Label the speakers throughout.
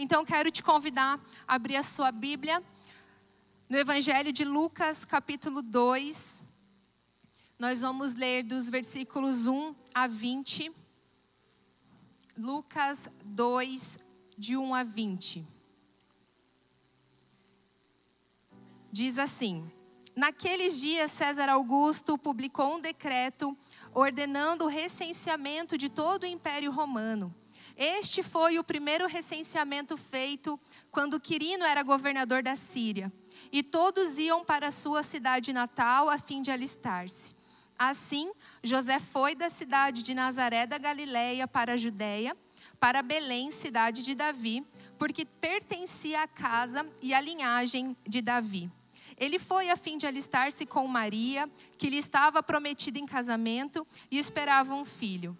Speaker 1: Então quero te convidar a abrir a sua Bíblia no Evangelho de Lucas, capítulo 2. Nós vamos ler dos versículos 1 a 20. Lucas 2, de 1 a 20. Diz assim: Naqueles dias, César Augusto publicou um decreto ordenando o recenseamento de todo o Império Romano. Este foi o primeiro recenseamento feito quando Quirino era governador da Síria, e todos iam para sua cidade natal a fim de alistar-se. Assim, José foi da cidade de Nazaré da Galiléia para a Judéia, para Belém, cidade de Davi, porque pertencia à casa e à linhagem de Davi. Ele foi a fim de alistar-se com Maria, que lhe estava prometida em casamento e esperava um filho.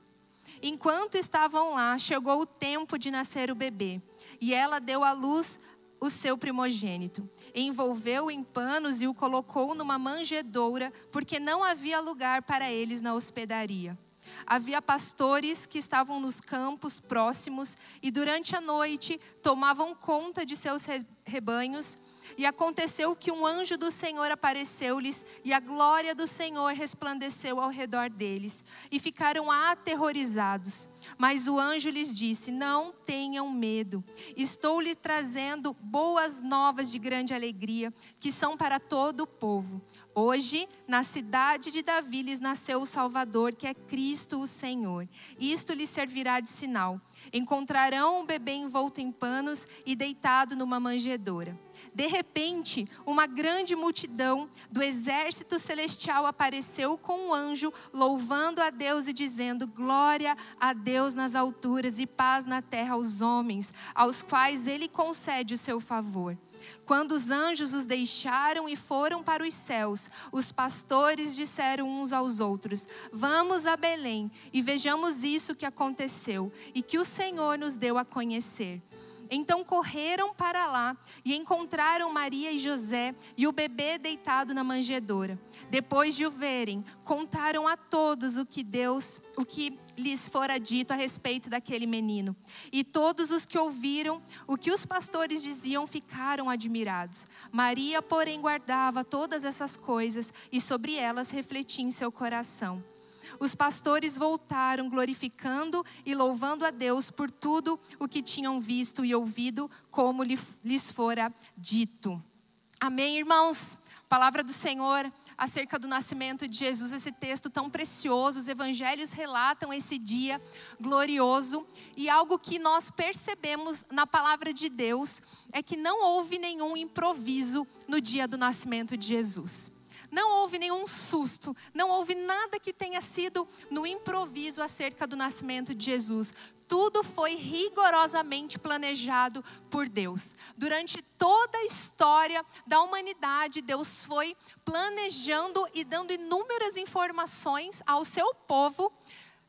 Speaker 1: Enquanto estavam lá, chegou o tempo de nascer o bebê, e ela deu à luz o seu primogênito. Envolveu-o em panos e o colocou numa manjedoura, porque não havia lugar para eles na hospedaria. Havia pastores que estavam nos campos próximos e durante a noite tomavam conta de seus rebanhos e aconteceu que um anjo do Senhor apareceu-lhes, e a glória do Senhor resplandeceu ao redor deles, e ficaram aterrorizados. Mas o anjo lhes disse: Não tenham medo, estou lhes trazendo boas novas de grande alegria, que são para todo o povo. Hoje, na cidade de Davi, lhes nasceu o Salvador, que é Cristo o Senhor. Isto lhes servirá de sinal. Encontrarão um bebê envolto em panos e deitado numa manjedoura. De repente, uma grande multidão do exército celestial apareceu com um anjo, louvando a Deus e dizendo: Glória a Deus nas alturas e paz na terra aos homens, aos quais ele concede o seu favor. Quando os anjos os deixaram e foram para os céus, os pastores disseram uns aos outros: Vamos a Belém e vejamos isso que aconteceu e que o Senhor nos deu a conhecer. Então correram para lá e encontraram Maria e José e o bebê deitado na manjedoura. Depois de o verem, contaram a todos o que Deus, o que lhes fora dito a respeito daquele menino. E todos os que ouviram o que os pastores diziam ficaram admirados. Maria, porém, guardava todas essas coisas e sobre elas refletia em seu coração os pastores voltaram glorificando e louvando a Deus por tudo o que tinham visto e ouvido, como lhes fora dito. Amém, irmãos? Palavra do Senhor acerca do nascimento de Jesus, esse texto tão precioso. Os evangelhos relatam esse dia glorioso e algo que nós percebemos na palavra de Deus é que não houve nenhum improviso no dia do nascimento de Jesus. Não houve nenhum susto, não houve nada que tenha sido no improviso acerca do nascimento de Jesus. Tudo foi rigorosamente planejado por Deus. Durante toda a história da humanidade, Deus foi planejando e dando inúmeras informações ao seu povo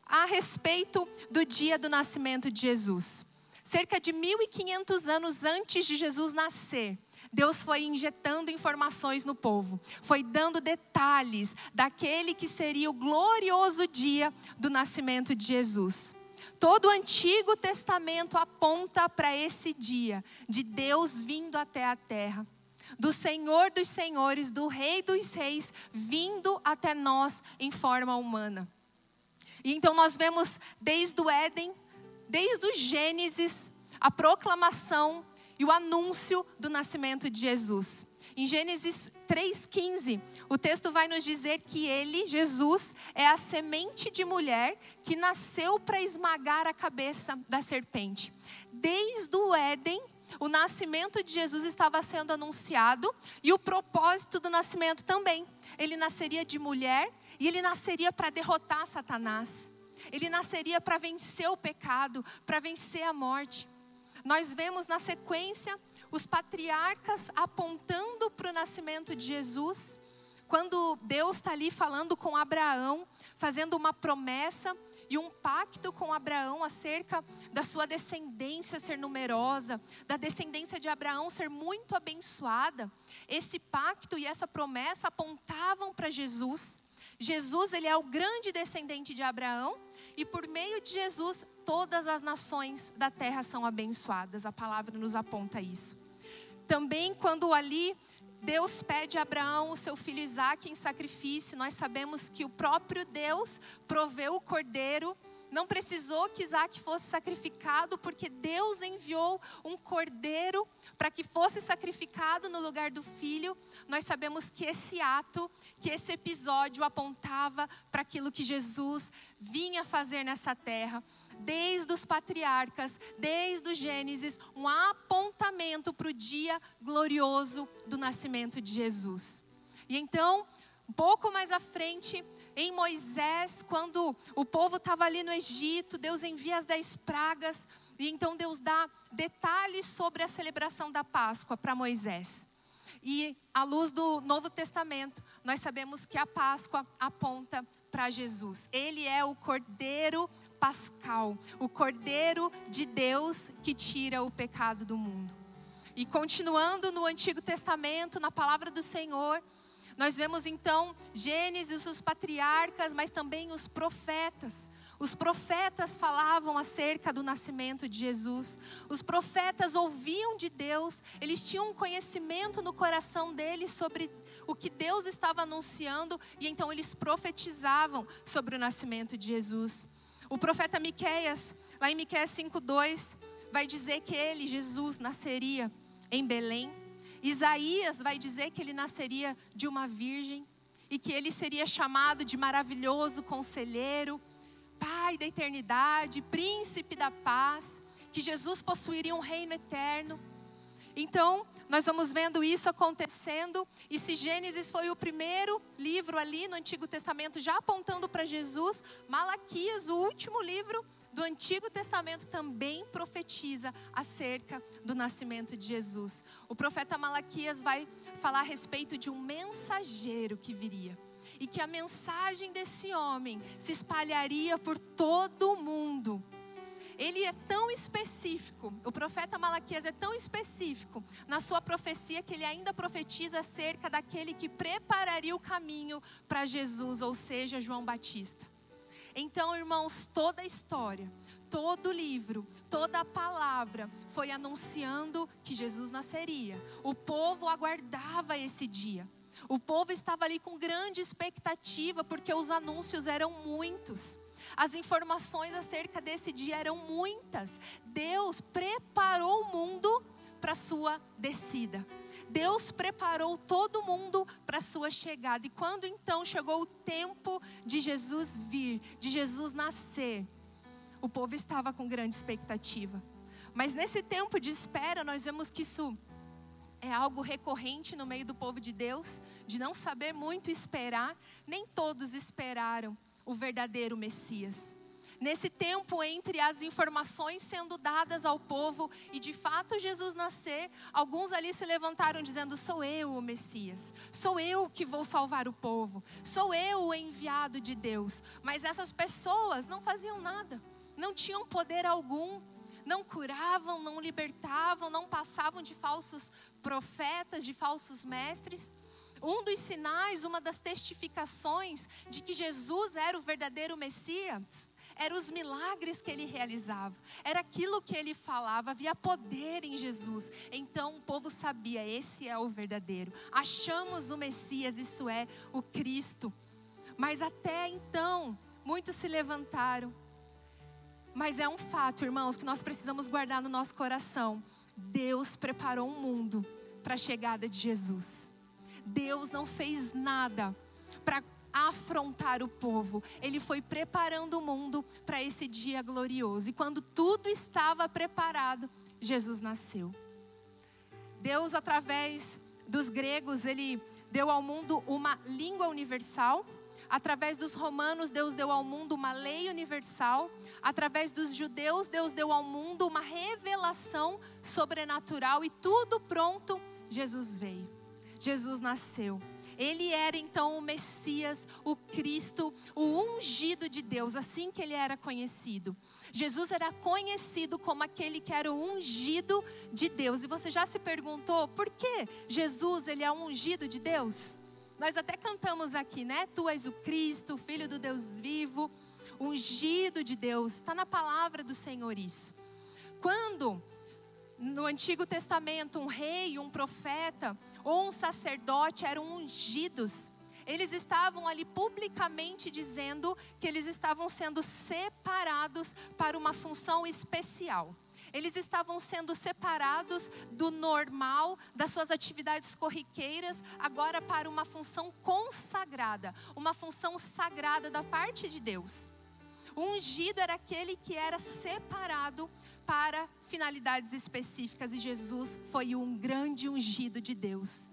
Speaker 1: a respeito do dia do nascimento de Jesus. Cerca de 1500 anos antes de Jesus nascer, Deus foi injetando informações no povo, foi dando detalhes daquele que seria o glorioso dia do nascimento de Jesus. Todo o Antigo Testamento aponta para esse dia de Deus vindo até a terra, do Senhor dos Senhores, do Rei dos Reis, vindo até nós em forma humana. E então nós vemos desde o Éden, desde o Gênesis, a proclamação e o anúncio do nascimento de Jesus. Em Gênesis 3,15, o texto vai nos dizer que ele, Jesus, é a semente de mulher que nasceu para esmagar a cabeça da serpente. Desde o Éden, o nascimento de Jesus estava sendo anunciado e o propósito do nascimento também. Ele nasceria de mulher e ele nasceria para derrotar Satanás. Ele nasceria para vencer o pecado, para vencer a morte. Nós vemos na sequência os patriarcas apontando para o nascimento de Jesus, quando Deus está ali falando com Abraão, fazendo uma promessa e um pacto com Abraão acerca da sua descendência ser numerosa, da descendência de Abraão ser muito abençoada. Esse pacto e essa promessa apontavam para Jesus Jesus, ele é o grande descendente de Abraão, e por meio de Jesus, todas as nações da terra são abençoadas. A palavra nos aponta isso. Também, quando ali Deus pede a Abraão o seu filho Isaque em sacrifício, nós sabemos que o próprio Deus proveu o cordeiro não precisou que Isaac fosse sacrificado, porque Deus enviou um cordeiro para que fosse sacrificado no lugar do filho. Nós sabemos que esse ato, que esse episódio apontava para aquilo que Jesus vinha fazer nessa terra. Desde os patriarcas, desde o Gênesis, um apontamento para o dia glorioso do nascimento de Jesus. E então, um pouco mais à frente, em Moisés, quando o povo estava ali no Egito, Deus envia as dez pragas, e então Deus dá detalhes sobre a celebração da Páscoa para Moisés. E à luz do Novo Testamento, nós sabemos que a Páscoa aponta para Jesus. Ele é o Cordeiro Pascal, o Cordeiro de Deus que tira o pecado do mundo. E continuando no Antigo Testamento, na palavra do Senhor, nós vemos então Gênesis, os patriarcas, mas também os profetas. Os profetas falavam acerca do nascimento de Jesus. Os profetas ouviam de Deus, eles tinham um conhecimento no coração deles sobre o que Deus estava anunciando e então eles profetizavam sobre o nascimento de Jesus. O profeta Miqueias, lá em Miqueias 5:2, vai dizer que ele, Jesus, nasceria em Belém, Isaías vai dizer que ele nasceria de uma virgem e que ele seria chamado de maravilhoso conselheiro, pai da eternidade, príncipe da paz, que Jesus possuiria um reino eterno. Então, nós vamos vendo isso acontecendo, e se Gênesis foi o primeiro livro ali no Antigo Testamento, já apontando para Jesus, Malaquias, o último livro, do Antigo Testamento também profetiza acerca do nascimento de Jesus. O profeta Malaquias vai falar a respeito de um mensageiro que viria e que a mensagem desse homem se espalharia por todo o mundo. Ele é tão específico, o profeta Malaquias é tão específico na sua profecia que ele ainda profetiza acerca daquele que prepararia o caminho para Jesus, ou seja, João Batista. Então, irmãos, toda a história, todo livro, toda a palavra foi anunciando que Jesus nasceria. O povo aguardava esse dia. O povo estava ali com grande expectativa, porque os anúncios eram muitos. As informações acerca desse dia eram muitas. Deus preparou o mundo para sua descida. Deus preparou todo mundo para a sua chegada. E quando então chegou o tempo de Jesus vir, de Jesus nascer, o povo estava com grande expectativa. Mas nesse tempo de espera, nós vemos que isso é algo recorrente no meio do povo de Deus, de não saber muito esperar. Nem todos esperaram o verdadeiro Messias nesse tempo entre as informações sendo dadas ao povo e de fato Jesus nascer, alguns ali se levantaram dizendo: Sou eu o Messias, sou eu que vou salvar o povo, sou eu o enviado de Deus. Mas essas pessoas não faziam nada, não tinham poder algum, não curavam, não libertavam, não passavam de falsos profetas, de falsos mestres. Um dos sinais, uma das testificações de que Jesus era o verdadeiro Messias, eram os milagres que ele realizava, era aquilo que ele falava, havia poder em Jesus. Então o povo sabia: esse é o verdadeiro. Achamos o Messias, isso é o Cristo. Mas até então, muitos se levantaram. Mas é um fato, irmãos, que nós precisamos guardar no nosso coração. Deus preparou um mundo para a chegada de Jesus. Deus não fez nada para afrontar o povo. Ele foi preparando o mundo para esse dia glorioso. E quando tudo estava preparado, Jesus nasceu. Deus, através dos gregos, ele deu ao mundo uma língua universal. Através dos romanos, Deus deu ao mundo uma lei universal. Através dos judeus, Deus deu ao mundo uma revelação sobrenatural. E tudo pronto, Jesus veio. Jesus nasceu. Ele era então o Messias, o Cristo, o ungido de Deus, assim que ele era conhecido. Jesus era conhecido como aquele que era o ungido de Deus. E você já se perguntou por que Jesus ele é o ungido de Deus? Nós até cantamos aqui, né? Tu és o Cristo, Filho do Deus vivo, ungido de Deus. Está na palavra do Senhor isso. Quando no Antigo Testamento um rei, um profeta um sacerdote eram ungidos, eles estavam ali publicamente dizendo que eles estavam sendo separados para uma função especial. Eles estavam sendo separados do normal, das suas atividades corriqueiras, agora para uma função consagrada, uma função sagrada da parte de Deus. O ungido era aquele que era separado para finalidades específicas e Jesus foi um grande ungido de Deus.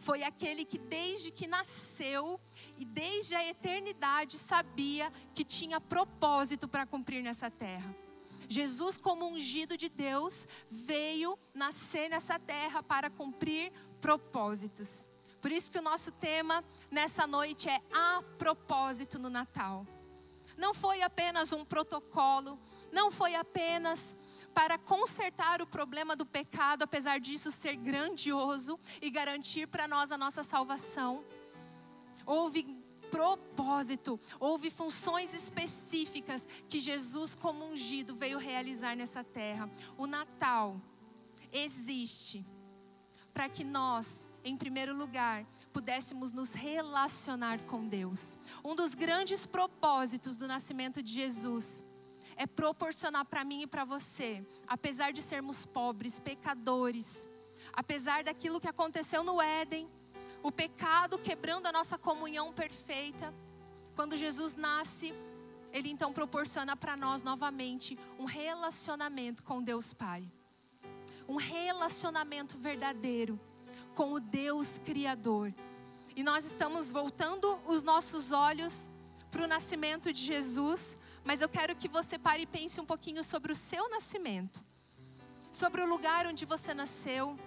Speaker 1: Foi aquele que desde que nasceu e desde a eternidade sabia que tinha propósito para cumprir nessa terra. Jesus, como ungido de Deus, veio nascer nessa terra para cumprir propósitos. Por isso que o nosso tema nessa noite é a propósito no Natal. Não foi apenas um protocolo, não foi apenas para consertar o problema do pecado, apesar disso ser grandioso e garantir para nós a nossa salvação. Houve propósito, houve funções específicas que Jesus, como ungido, veio realizar nessa terra. O Natal existe para que nós, em primeiro lugar, pudéssemos nos relacionar com Deus. Um dos grandes propósitos do nascimento de Jesus é proporcionar para mim e para você, apesar de sermos pobres, pecadores, apesar daquilo que aconteceu no Éden, o pecado quebrando a nossa comunhão perfeita. Quando Jesus nasce, ele então proporciona para nós novamente um relacionamento com Deus Pai. Um relacionamento verdadeiro com o Deus Criador. E nós estamos voltando os nossos olhos para o nascimento de Jesus, mas eu quero que você pare e pense um pouquinho sobre o seu nascimento, sobre o lugar onde você nasceu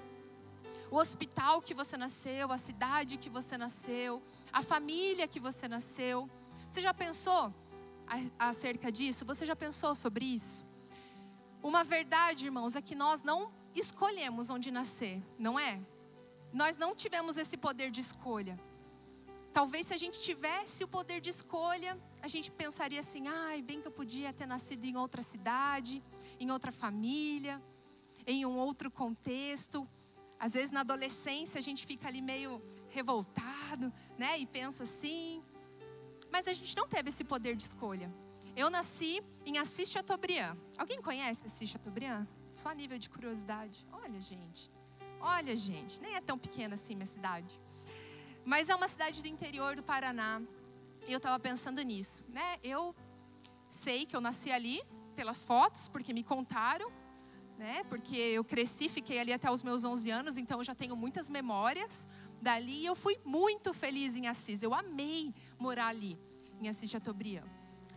Speaker 1: o hospital que você nasceu, a cidade que você nasceu, a família que você nasceu. Você já pensou acerca disso? Você já pensou sobre isso? Uma verdade, irmãos, é que nós não escolhemos onde nascer, não é? Nós não tivemos esse poder de escolha. Talvez se a gente tivesse o poder de escolha, a gente pensaria assim: ai, bem que eu podia ter nascido em outra cidade, em outra família, em um outro contexto. Às vezes na adolescência a gente fica ali meio revoltado, né? E pensa assim. Mas a gente não teve esse poder de escolha. Eu nasci em Assis Chateaubriand. Alguém conhece Assis Chateaubriand? Só a nível de curiosidade. Olha, gente. Olha, gente. Nem é tão pequena assim minha cidade. Mas é uma cidade do interior do Paraná. Eu estava pensando nisso, né? Eu sei que eu nasci ali pelas fotos, porque me contaram né? Porque eu cresci, fiquei ali até os meus 11 anos, então eu já tenho muitas memórias dali. Eu fui muito feliz em Assis. Eu amei morar ali, em Assis Chateaubriand.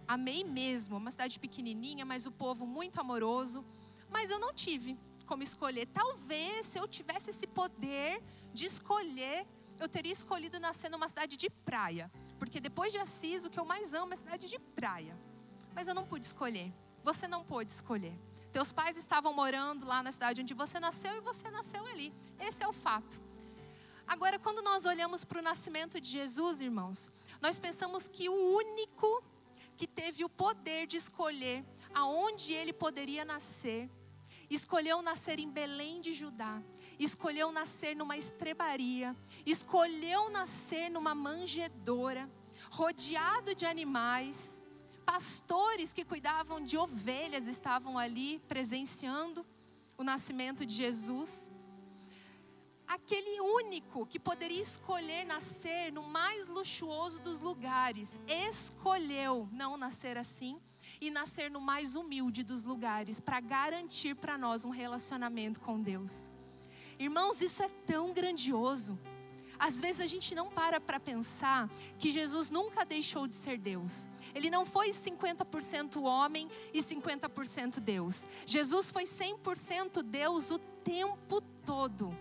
Speaker 1: Amei mesmo, uma cidade pequenininha, mas o povo muito amoroso. Mas eu não tive como escolher. Talvez se eu tivesse esse poder de escolher, eu teria escolhido nascer numa cidade de praia. Porque depois de Assis, o que eu mais amo é cidade de praia. Mas eu não pude escolher. Você não pôde escolher. Teus pais estavam morando lá na cidade onde você nasceu e você nasceu ali. Esse é o fato. Agora, quando nós olhamos para o nascimento de Jesus, irmãos, nós pensamos que o único que teve o poder de escolher aonde ele poderia nascer, escolheu nascer em Belém de Judá, escolheu nascer numa estrebaria, escolheu nascer numa manjedoura, rodeado de animais, pastores que cuidavam de ovelhas estavam ali presenciando o nascimento de Jesus. Aquele único que poderia escolher nascer no mais luxuoso dos lugares, escolheu não nascer assim e nascer no mais humilde dos lugares para garantir para nós um relacionamento com Deus. Irmãos, isso é tão grandioso. Às vezes a gente não para para pensar que Jesus nunca deixou de ser Deus. Ele não foi 50% homem e 50% Deus. Jesus foi 100% Deus o tempo todo.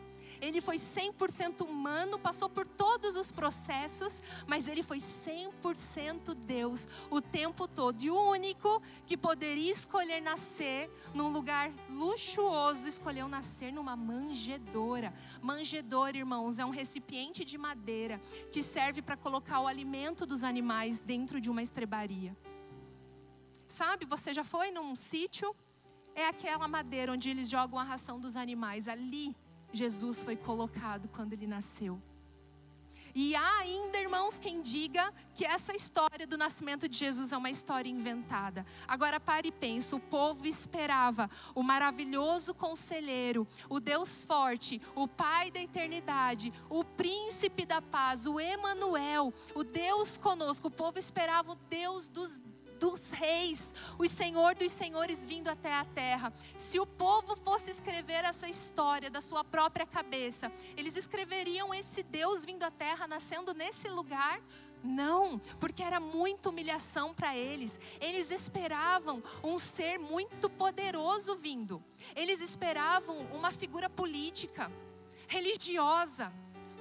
Speaker 1: Ele foi 100% humano, passou por todos os processos, mas ele foi 100% Deus o tempo todo. E o único que poderia escolher nascer num lugar luxuoso, escolheu nascer numa manjedoura. Manjedoura, irmãos, é um recipiente de madeira que serve para colocar o alimento dos animais dentro de uma estrebaria. Sabe, você já foi num sítio? É aquela madeira onde eles jogam a ração dos animais. Ali Jesus foi colocado quando ele nasceu. E há ainda, irmãos, quem diga que essa história do nascimento de Jesus é uma história inventada. Agora pare e pense: o povo esperava o maravilhoso conselheiro, o Deus forte, o Pai da eternidade, o príncipe da paz, o Emanuel, o Deus conosco. O povo esperava o Deus dos dos reis, o Senhor dos senhores vindo até a terra. Se o povo fosse escrever essa história da sua própria cabeça, eles escreveriam esse Deus vindo à terra, nascendo nesse lugar? Não, porque era muita humilhação para eles. Eles esperavam um ser muito poderoso vindo. Eles esperavam uma figura política, religiosa,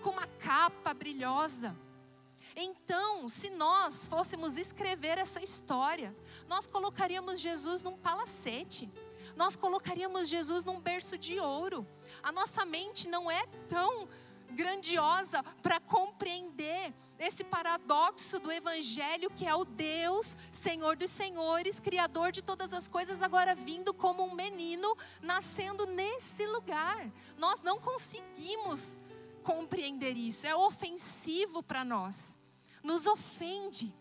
Speaker 1: com uma capa brilhosa. Então, se nós fôssemos escrever essa história, nós colocaríamos Jesus num palacete, nós colocaríamos Jesus num berço de ouro. A nossa mente não é tão grandiosa para compreender esse paradoxo do Evangelho, que é o Deus, Senhor dos Senhores, Criador de todas as coisas, agora vindo como um menino, nascendo nesse lugar. Nós não conseguimos compreender isso, é ofensivo para nós nos ofende.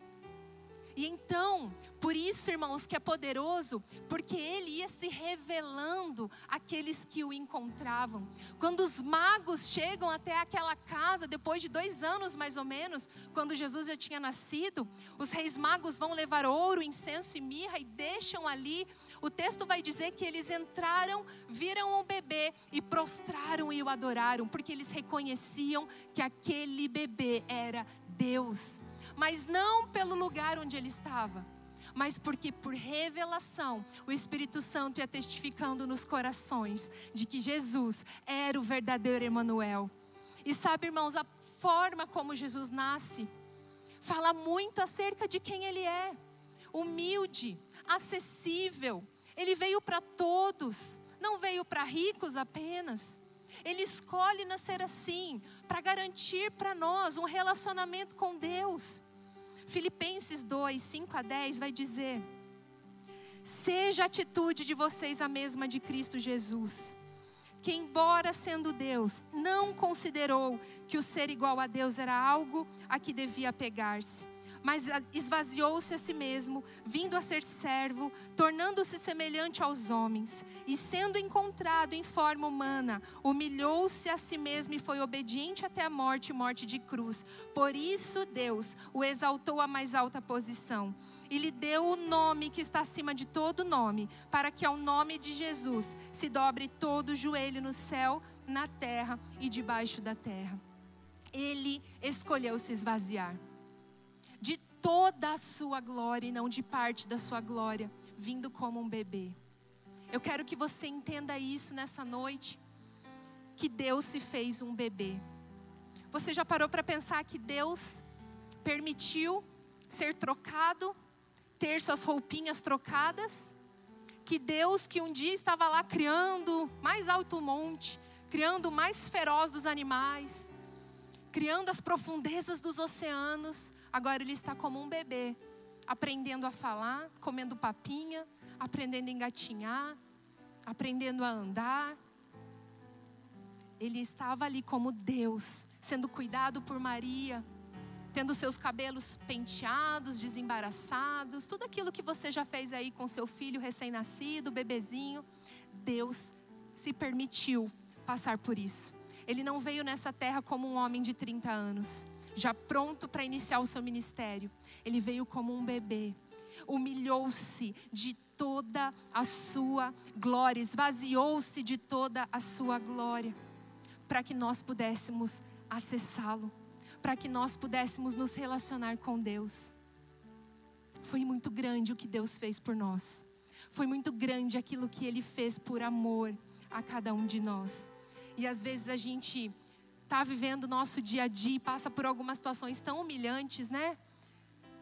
Speaker 1: E então, por isso, irmãos, que é poderoso, porque ele ia se revelando àqueles que o encontravam. Quando os magos chegam até aquela casa, depois de dois anos mais ou menos, quando Jesus já tinha nascido, os reis magos vão levar ouro, incenso e mirra e deixam ali. O texto vai dizer que eles entraram, viram o bebê e prostraram e o adoraram, porque eles reconheciam que aquele bebê era Deus, mas não pelo lugar onde ele estava, mas porque por revelação o Espírito Santo ia testificando nos corações de que Jesus era o verdadeiro Emanuel. E sabe, irmãos, a forma como Jesus nasce fala muito acerca de quem ele é. Humilde, acessível. Ele veio para todos, não veio para ricos apenas. Ele escolhe nascer assim, para garantir para nós um relacionamento com Deus. Filipenses 2, 5 a 10 vai dizer: Seja a atitude de vocês a mesma de Cristo Jesus, que, embora sendo Deus, não considerou que o ser igual a Deus era algo a que devia apegar-se mas esvaziou-se a si mesmo, vindo a ser servo, tornando-se semelhante aos homens, e sendo encontrado em forma humana, humilhou-se a si mesmo e foi obediente até a morte morte de cruz. Por isso Deus o exaltou à mais alta posição e lhe deu o nome que está acima de todo nome, para que ao nome de Jesus se dobre todo o joelho no céu, na terra e debaixo da terra. Ele escolheu se esvaziar toda a sua glória e não de parte da sua glória, vindo como um bebê. Eu quero que você entenda isso nessa noite, que Deus se fez um bebê. Você já parou para pensar que Deus permitiu ser trocado, ter suas roupinhas trocadas? Que Deus, que um dia estava lá criando mais alto monte, criando o mais feroz dos animais, criando as profundezas dos oceanos, agora ele está como um bebê, aprendendo a falar, comendo papinha, aprendendo a engatinhar, aprendendo a andar. Ele estava ali como Deus, sendo cuidado por Maria, tendo seus cabelos penteados, desembaraçados, tudo aquilo que você já fez aí com seu filho recém-nascido, bebezinho. Deus se permitiu passar por isso. Ele não veio nessa terra como um homem de 30 anos, já pronto para iniciar o seu ministério. Ele veio como um bebê, humilhou-se de toda a sua glória, esvaziou-se de toda a sua glória, para que nós pudéssemos acessá-lo, para que nós pudéssemos nos relacionar com Deus. Foi muito grande o que Deus fez por nós. Foi muito grande aquilo que Ele fez por amor a cada um de nós. E às vezes a gente está vivendo o nosso dia a dia e passa por algumas situações tão humilhantes, né?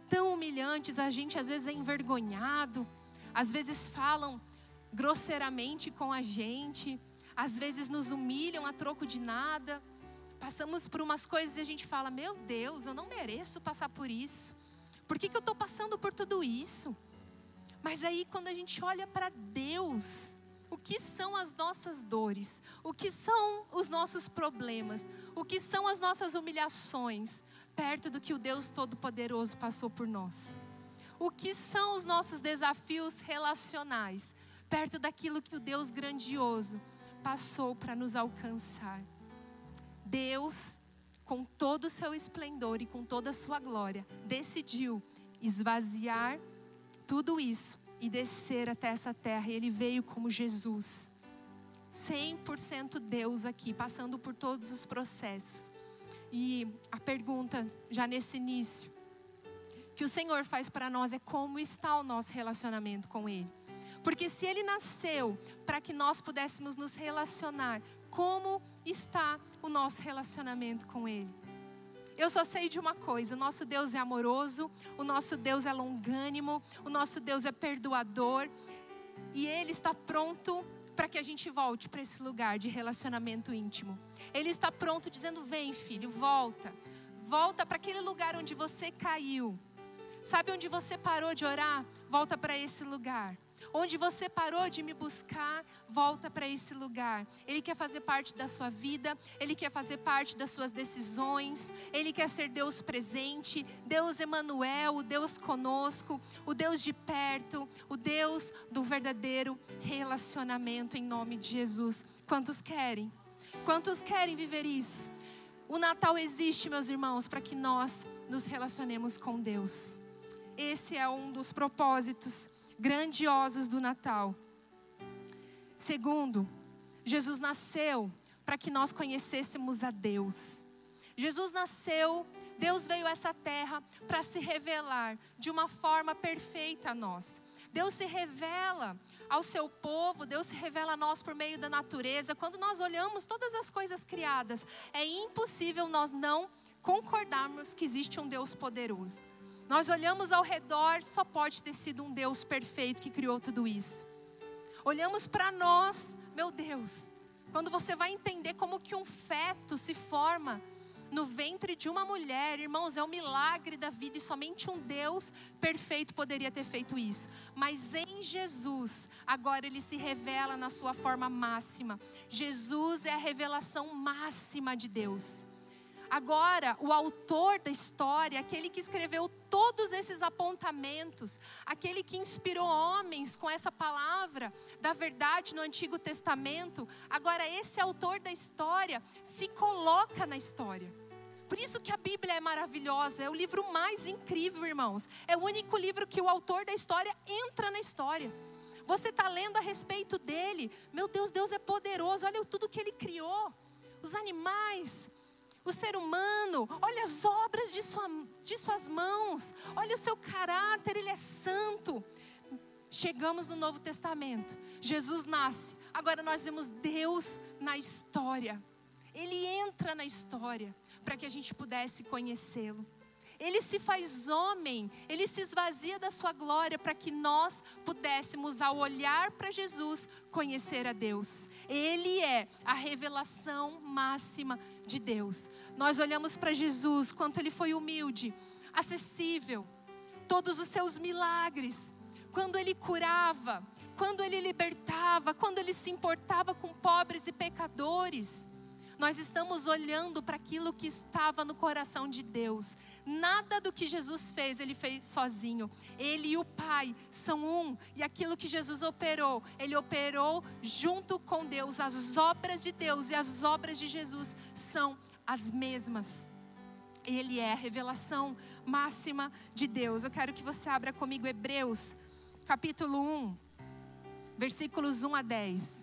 Speaker 1: Tão humilhantes, a gente às vezes é envergonhado, às vezes falam grosseiramente com a gente, às vezes nos humilham a troco de nada. Passamos por umas coisas e a gente fala: Meu Deus, eu não mereço passar por isso. Por que, que eu estou passando por tudo isso? Mas aí, quando a gente olha para Deus, o que são as nossas dores, o que são os nossos problemas, o que são as nossas humilhações, perto do que o Deus Todo-Poderoso passou por nós. O que são os nossos desafios relacionais, perto daquilo que o Deus grandioso passou para nos alcançar. Deus, com todo o seu esplendor e com toda a sua glória, decidiu esvaziar tudo isso e descer até essa terra. E ele veio como Jesus, 100% Deus aqui, passando por todos os processos. E a pergunta, já nesse início, que o Senhor faz para nós é como está o nosso relacionamento com Ele. Porque se Ele nasceu para que nós pudéssemos nos relacionar, como está o nosso relacionamento com Ele? Eu só sei de uma coisa: o nosso Deus é amoroso, o nosso Deus é longânimo, o nosso Deus é perdoador, e Ele está pronto para que a gente volte para esse lugar de relacionamento íntimo. Ele está pronto dizendo: vem, filho, volta. Volta para aquele lugar onde você caiu. Sabe onde você parou de orar? Volta para esse lugar. Onde você parou de me buscar, volta para esse lugar. Ele quer fazer parte da sua vida, ele quer fazer parte das suas decisões, ele quer ser Deus presente, Deus Emanuel, o Deus conosco, o Deus de perto, o Deus do verdadeiro relacionamento em nome de Jesus. Quantos querem? Quantos querem viver isso? O Natal existe, meus irmãos, para que nós nos relacionemos com Deus. Esse é um dos propósitos grandiosos do Natal. Segundo, Jesus nasceu para que nós conhecêssemos a Deus. Jesus nasceu, Deus veio a essa terra para se revelar de uma forma perfeita a nós. Deus se revela ao seu povo, Deus se revela a nós por meio da natureza. Quando nós olhamos todas as coisas criadas, é impossível nós não concordarmos que existe um Deus poderoso. Nós olhamos ao redor, só pode ter sido um Deus perfeito que criou tudo isso. Olhamos para nós, meu Deus, quando você vai entender como que um feto se forma no ventre de uma mulher, irmãos, é um milagre da vida e somente um Deus perfeito poderia ter feito isso. Mas em Jesus, agora ele se revela na sua forma máxima. Jesus é a revelação máxima de Deus. Agora, o autor da história, aquele que escreveu todos esses apontamentos, aquele que inspirou homens com essa palavra da verdade no Antigo Testamento, agora esse autor da história se coloca na história. Por isso que a Bíblia é maravilhosa, é o livro mais incrível, irmãos. É o único livro que o autor da história entra na história. Você está lendo a respeito dele. Meu Deus, Deus é poderoso. Olha tudo que ele criou. Os animais, o ser humano, olha as obras de, sua, de suas mãos, olha o seu caráter, ele é santo. Chegamos no Novo Testamento, Jesus nasce, agora nós vemos Deus na história, ele entra na história para que a gente pudesse conhecê-lo. Ele se faz homem, ele se esvazia da sua glória para que nós pudéssemos, ao olhar para Jesus, conhecer a Deus. Ele é a revelação máxima de Deus. Nós olhamos para Jesus, quanto ele foi humilde, acessível, todos os seus milagres, quando ele curava, quando ele libertava, quando ele se importava com pobres e pecadores nós estamos olhando para aquilo que estava no coração de Deus. Nada do que Jesus fez, ele fez sozinho. Ele e o Pai são um. E aquilo que Jesus operou, ele operou junto com Deus. As obras de Deus e as obras de Jesus são as mesmas. Ele é a revelação máxima de Deus. Eu quero que você abra comigo Hebreus, capítulo 1, versículos 1 a 10.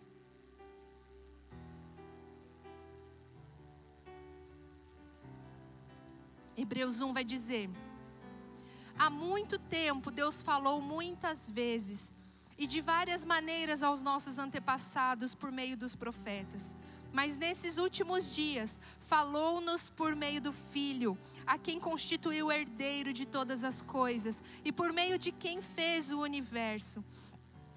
Speaker 1: Hebreus 1 vai dizer: Há muito tempo Deus falou muitas vezes e de várias maneiras aos nossos antepassados por meio dos profetas. mas nesses últimos dias falou-nos por meio do Filho, a quem constituiu o herdeiro de todas as coisas e por meio de quem fez o universo.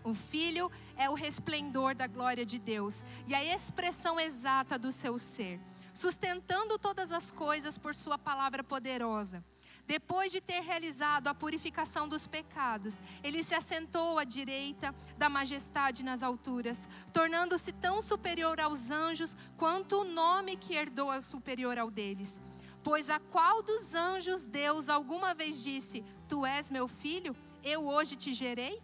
Speaker 1: O Filho é o resplendor da glória de Deus e a expressão exata do seu ser, sustentando todas as coisas por Sua palavra poderosa. Depois de ter realizado a purificação dos pecados, ele se assentou à direita da majestade nas alturas, tornando-se tão superior aos anjos quanto o nome que herdou é superior ao deles. Pois a qual dos anjos Deus alguma vez disse: Tu és meu filho, eu hoje te gerei?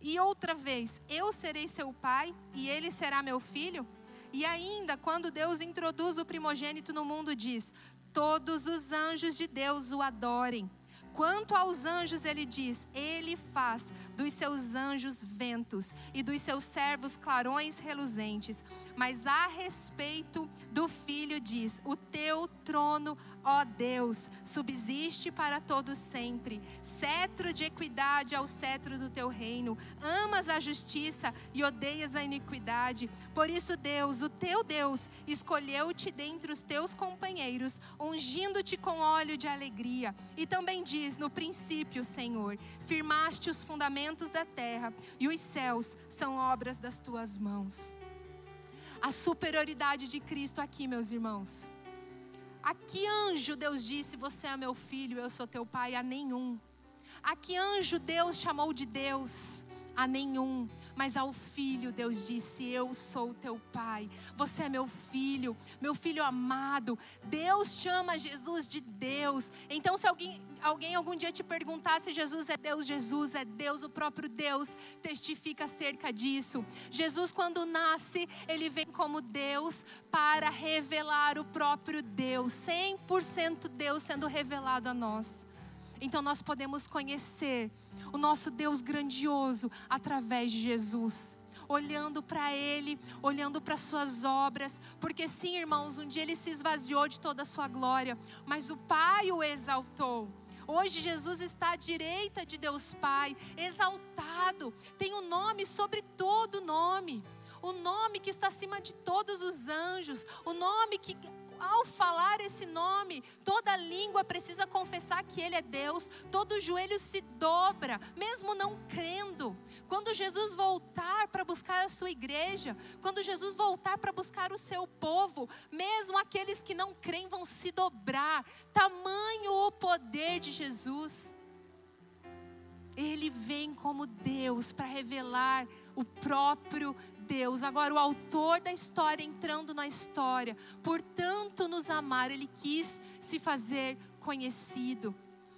Speaker 1: E outra vez, eu serei seu pai e ele será meu filho? E ainda, quando Deus introduz o primogênito no mundo, diz: todos os anjos de Deus o adorem. Quanto aos anjos, ele diz: Ele faz dos seus anjos ventos e dos seus servos clarões reluzentes. Mas a respeito do filho, diz: O teu trono, ó Deus, subsiste para todo sempre. Cetro de equidade ao cetro do teu reino. Amas a justiça e odeias a iniquidade. Por isso, Deus, o teu Deus, escolheu-te dentre os teus companheiros, ungindo-te com óleo de alegria. E também diz: No princípio, Senhor, firmaste os fundamentos da terra, e os céus são obras das tuas mãos. A superioridade de Cristo aqui, meus irmãos. A que anjo Deus disse: Você é meu filho, eu sou teu pai? A nenhum. A que anjo Deus chamou de Deus? A nenhum. Mas ao filho, Deus disse: Eu sou teu pai. Você é meu filho, meu filho amado. Deus chama Jesus de Deus. Então, se alguém, alguém algum dia te perguntar se Jesus é Deus, Jesus é Deus, o próprio Deus testifica acerca disso. Jesus, quando nasce, ele vem como Deus para revelar o próprio Deus, 100% Deus sendo revelado a nós. Então, nós podemos conhecer o nosso Deus grandioso através de Jesus. Olhando para Ele, olhando para Suas obras, porque sim, irmãos, um dia Ele se esvaziou de toda a Sua glória, mas o Pai o exaltou. Hoje Jesus está à direita de Deus Pai, exaltado, tem o um nome sobre todo nome, o nome que está acima de todos os anjos, o nome que ao falar esse nome, toda língua precisa confessar que Ele é Deus, todo joelho se dobra, mesmo não crendo. Quando Jesus voltar para buscar a sua igreja, quando Jesus voltar para buscar o seu povo, mesmo aqueles que não creem vão se dobrar. Tamanho o poder de Jesus. Ele vem como Deus para revelar o próprio Deus, agora o autor da história entrando na história, por tanto nos amar, ele quis se fazer conhecido.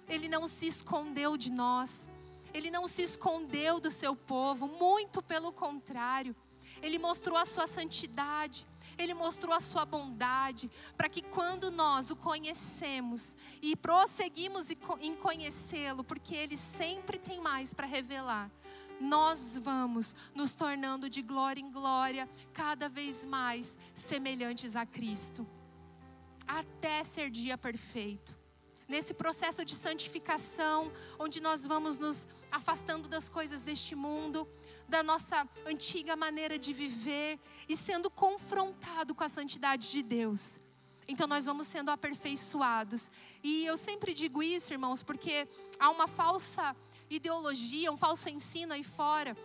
Speaker 1: Ele não se escondeu de nós. Ele não se escondeu do seu povo, muito pelo contrário. Ele mostrou a sua santidade, ele mostrou a sua bondade, para que quando nós o conhecemos e prosseguimos em conhecê-lo, porque ele sempre tem mais para revelar, nós vamos nos tornando de glória em glória, cada vez mais semelhantes a Cristo, até ser dia perfeito. Nesse processo de santificação, onde nós vamos nos afastando das coisas deste mundo, da nossa antiga maneira de viver e sendo confrontado com a santidade de Deus. Então nós vamos sendo aperfeiçoados. E eu sempre digo isso, irmãos, porque há uma falsa ideologia, um falso ensino aí fora,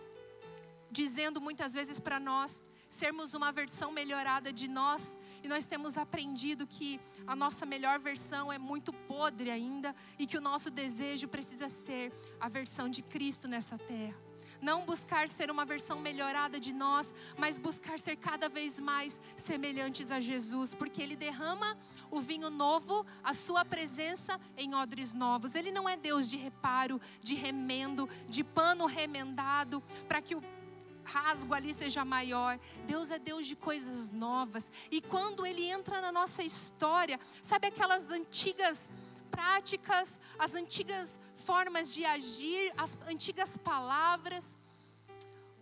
Speaker 1: dizendo muitas vezes para nós sermos uma versão melhorada de nós, e nós temos aprendido que a nossa melhor versão é muito podre ainda e que o nosso desejo precisa ser a versão de Cristo nessa terra. Não buscar ser uma versão melhorada de nós, mas buscar ser cada vez mais semelhantes a Jesus, porque Ele derrama o vinho novo, a sua presença em odres novos. Ele não é Deus de reparo, de remendo, de pano remendado, para que o rasgo ali seja maior. Deus é Deus de coisas novas. E quando Ele entra na nossa história, sabe aquelas antigas práticas, as antigas formas de agir, as antigas palavras,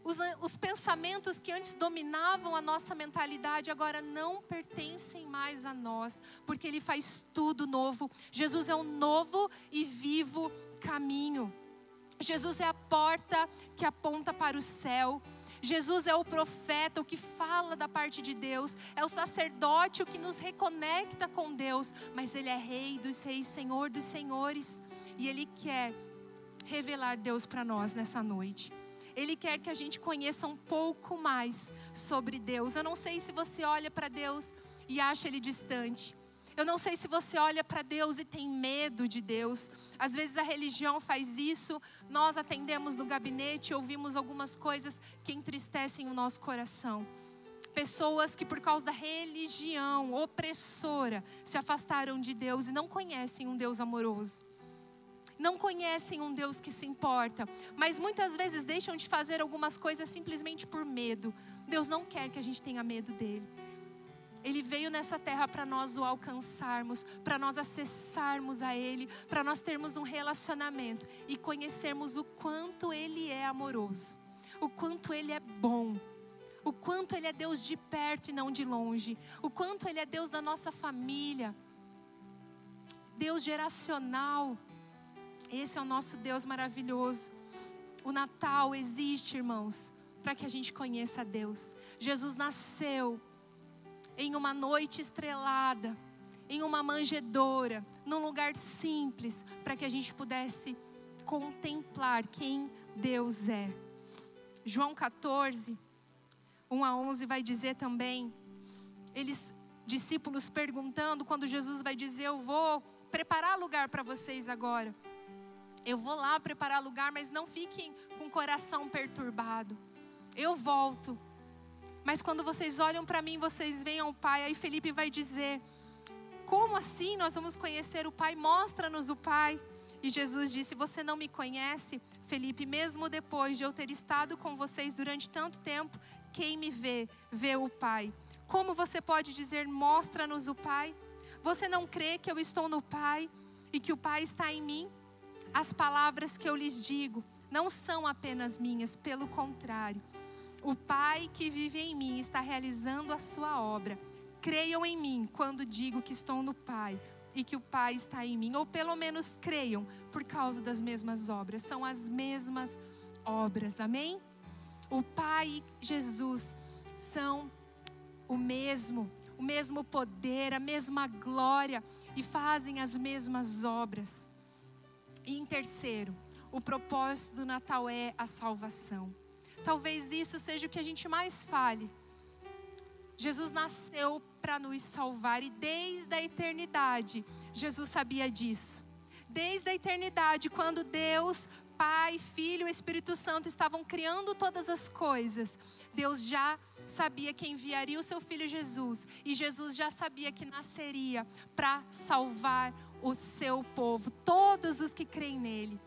Speaker 1: os, os pensamentos que antes dominavam a nossa mentalidade agora não pertencem mais a nós, porque Ele faz tudo novo. Jesus é o novo e vivo caminho. Jesus é a porta que aponta para o céu. Jesus é o profeta, o que fala da parte de Deus, é o sacerdote, o que nos reconecta com Deus, mas Ele é Rei dos Reis, Senhor dos Senhores, e Ele quer revelar Deus para nós nessa noite. Ele quer que a gente conheça um pouco mais sobre Deus. Eu não sei se você olha para Deus e acha Ele distante. Eu não sei se você olha para Deus e tem medo de Deus. Às vezes a religião faz isso, nós atendemos no gabinete, ouvimos algumas coisas que entristecem o nosso coração. Pessoas que, por causa da religião opressora, se afastaram de Deus e não conhecem um Deus amoroso. Não conhecem um Deus que se importa, mas muitas vezes deixam de fazer algumas coisas simplesmente por medo. Deus não quer que a gente tenha medo dele. Ele veio nessa terra para nós o alcançarmos, para nós acessarmos a Ele, para nós termos um relacionamento e conhecermos o quanto Ele é amoroso, o quanto Ele é bom, o quanto Ele é Deus de perto e não de longe, o quanto Ele é Deus da nossa família, Deus geracional. Esse é o nosso Deus maravilhoso. O Natal existe, irmãos, para que a gente conheça a Deus. Jesus nasceu em uma noite estrelada, em uma manjedoura, num lugar simples, para que a gente pudesse contemplar quem Deus é. João 14, 1 a 11 vai dizer também, eles discípulos perguntando quando Jesus vai dizer: "Eu vou preparar lugar para vocês agora. Eu vou lá preparar lugar, mas não fiquem com o coração perturbado. Eu volto mas quando vocês olham para mim, vocês veem ao Pai. Aí Felipe vai dizer: Como assim nós vamos conhecer o Pai? Mostra-nos o Pai. E Jesus disse: Você não me conhece, Felipe, mesmo depois de eu ter estado com vocês durante tanto tempo, quem me vê, vê o Pai. Como você pode dizer: Mostra-nos o Pai? Você não crê que eu estou no Pai e que o Pai está em mim? As palavras que eu lhes digo não são apenas minhas, pelo contrário o Pai que vive em mim está realizando a sua obra. Creiam em mim quando digo que estou no Pai e que o Pai está em mim, ou pelo menos creiam por causa das mesmas obras. São as mesmas obras. Amém? O Pai e Jesus são o mesmo, o mesmo poder, a mesma glória e fazem as mesmas obras. E em terceiro, o propósito do Natal é a salvação. Talvez isso seja o que a gente mais fale. Jesus nasceu para nos salvar e desde a eternidade Jesus sabia disso. Desde a eternidade, quando Deus, Pai, Filho e Espírito Santo estavam criando todas as coisas, Deus já sabia que enviaria o seu filho Jesus e Jesus já sabia que nasceria para salvar o seu povo, todos os que creem nele.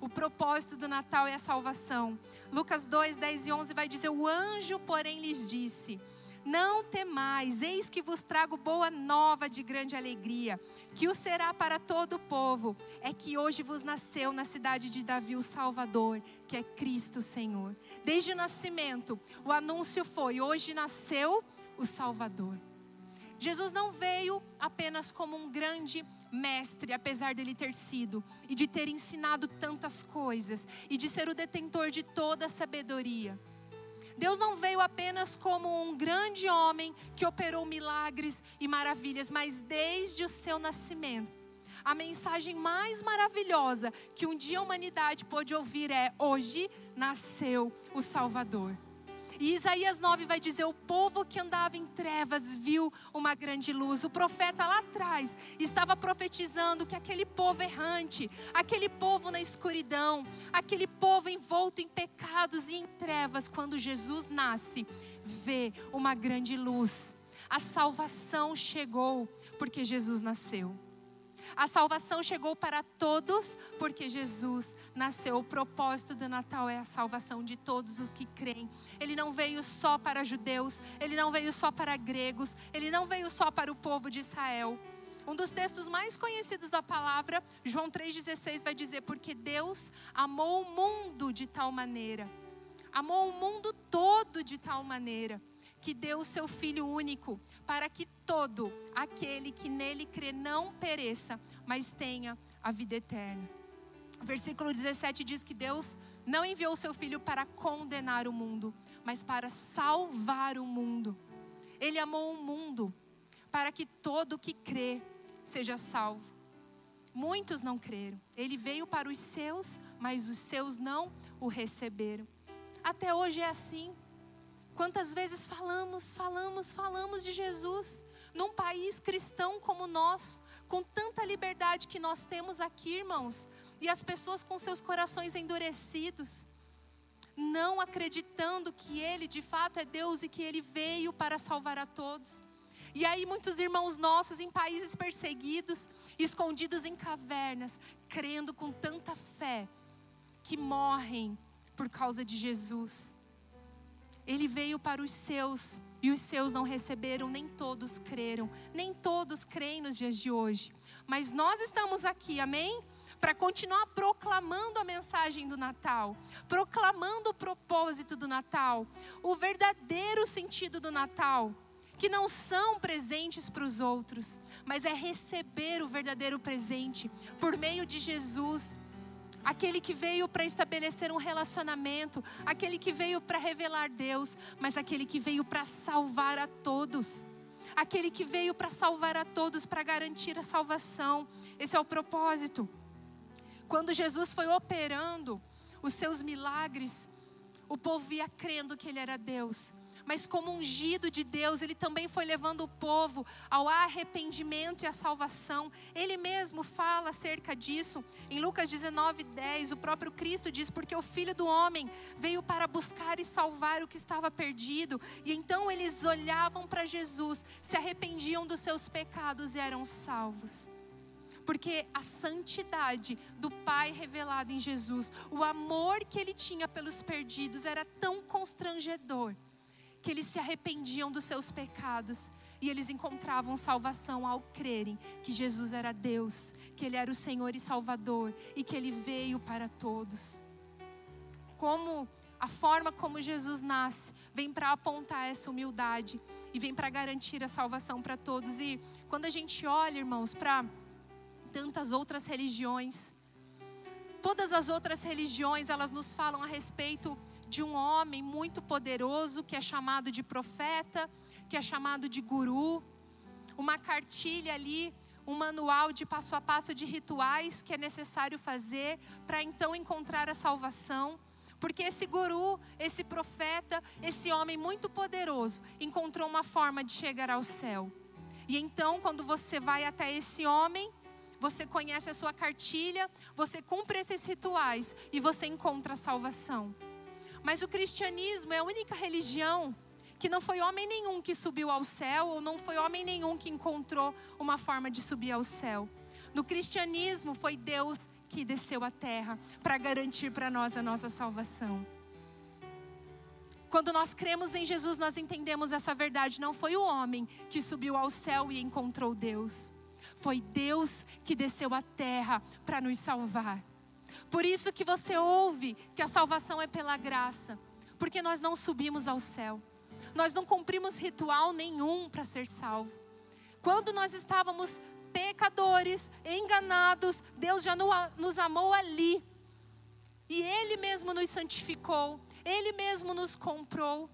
Speaker 1: O propósito do Natal é a salvação. Lucas 2, 10 e 11 vai dizer: O anjo, porém, lhes disse: Não temais, eis que vos trago boa nova de grande alegria, que o será para todo o povo. É que hoje vos nasceu na cidade de Davi o Salvador, que é Cristo Senhor. Desde o nascimento, o anúncio foi: Hoje nasceu o Salvador. Jesus não veio apenas como um grande mestre, apesar dele ter sido, e de ter ensinado tantas coisas, e de ser o detentor de toda a sabedoria. Deus não veio apenas como um grande homem que operou milagres e maravilhas, mas desde o seu nascimento. A mensagem mais maravilhosa que um dia a humanidade pôde ouvir é: hoje nasceu o Salvador. E Isaías 9 vai dizer: O povo que andava em trevas viu uma grande luz. O profeta lá atrás estava profetizando que aquele povo errante, aquele povo na escuridão, aquele povo envolto em pecados e em trevas, quando Jesus nasce, vê uma grande luz. A salvação chegou porque Jesus nasceu. A salvação chegou para todos porque Jesus nasceu. O propósito do Natal é a salvação de todos os que creem. Ele não veio só para judeus, ele não veio só para gregos, ele não veio só para o povo de Israel. Um dos textos mais conhecidos da palavra, João 3,16, vai dizer: Porque Deus amou o mundo de tal maneira, amou o mundo todo de tal maneira que deu o seu Filho único, para que todo aquele que nele crê não pereça, mas tenha a vida eterna. Versículo 17 diz que Deus não enviou o seu Filho para condenar o mundo, mas para salvar o mundo. Ele amou o mundo para que todo que crê seja salvo. Muitos não creram. Ele veio para os seus, mas os seus não o receberam. Até hoje é assim. Quantas vezes falamos, falamos, falamos de Jesus num país cristão como o nosso, com tanta liberdade que nós temos aqui, irmãos, e as pessoas com seus corações endurecidos, não acreditando que Ele de fato é Deus e que Ele veio para salvar a todos. E aí, muitos irmãos nossos em países perseguidos, escondidos em cavernas, crendo com tanta fé, que morrem por causa de Jesus. Ele veio para os seus e os seus não receberam, nem todos creram, nem todos creem nos dias de hoje. Mas nós estamos aqui, amém? Para continuar proclamando a mensagem do Natal, proclamando o propósito do Natal, o verdadeiro sentido do Natal, que não são presentes para os outros, mas é receber o verdadeiro presente por meio de Jesus aquele que veio para estabelecer um relacionamento, aquele que veio para revelar Deus, mas aquele que veio para salvar a todos. Aquele que veio para salvar a todos, para garantir a salvação. Esse é o propósito. Quando Jesus foi operando os seus milagres, o povo ia crendo que ele era Deus mas como ungido de Deus, ele também foi levando o povo ao arrependimento e à salvação. Ele mesmo fala acerca disso. Em Lucas 19, 10, o próprio Cristo diz: Porque o filho do homem veio para buscar e salvar o que estava perdido. E então eles olhavam para Jesus, se arrependiam dos seus pecados e eram salvos porque a santidade do Pai revelada em Jesus, o amor que ele tinha pelos perdidos era tão constrangedor que eles se arrependiam dos seus pecados e eles encontravam salvação ao crerem que Jesus era Deus, que Ele era o Senhor e Salvador e que Ele veio para todos. Como a forma como Jesus nasce vem para apontar essa humildade e vem para garantir a salvação para todos. E quando a gente olha, irmãos, para tantas outras religiões, todas as outras religiões, elas nos falam a respeito de um homem muito poderoso que é chamado de profeta, que é chamado de guru, uma cartilha ali, um manual de passo a passo de rituais que é necessário fazer para então encontrar a salvação. Porque esse guru, esse profeta, esse homem muito poderoso, encontrou uma forma de chegar ao céu. E então, quando você vai até esse homem, você conhece a sua cartilha, você cumpre esses rituais e você encontra a salvação. Mas o cristianismo é a única religião que não foi homem nenhum que subiu ao céu, ou não foi homem nenhum que encontrou uma forma de subir ao céu. No cristianismo foi Deus que desceu à terra para garantir para nós a nossa salvação. Quando nós cremos em Jesus, nós entendemos essa verdade. Não foi o homem que subiu ao céu e encontrou Deus. Foi Deus que desceu à terra para nos salvar. Por isso que você ouve que a salvação é pela graça, porque nós não subimos ao céu. Nós não cumprimos ritual nenhum para ser salvo. Quando nós estávamos pecadores, enganados, Deus já nos amou ali. E Ele mesmo nos santificou, Ele mesmo nos comprou.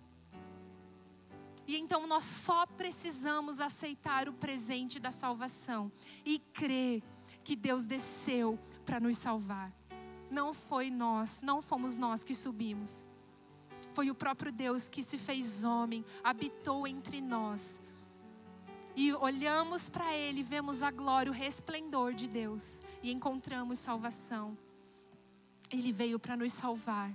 Speaker 1: E então nós só precisamos aceitar o presente da salvação e crer que Deus desceu para nos salvar não foi nós, não fomos nós que subimos. Foi o próprio Deus que se fez homem, habitou entre nós. E olhamos para Ele, vemos a glória, o resplendor de Deus e encontramos salvação. Ele veio para nos salvar.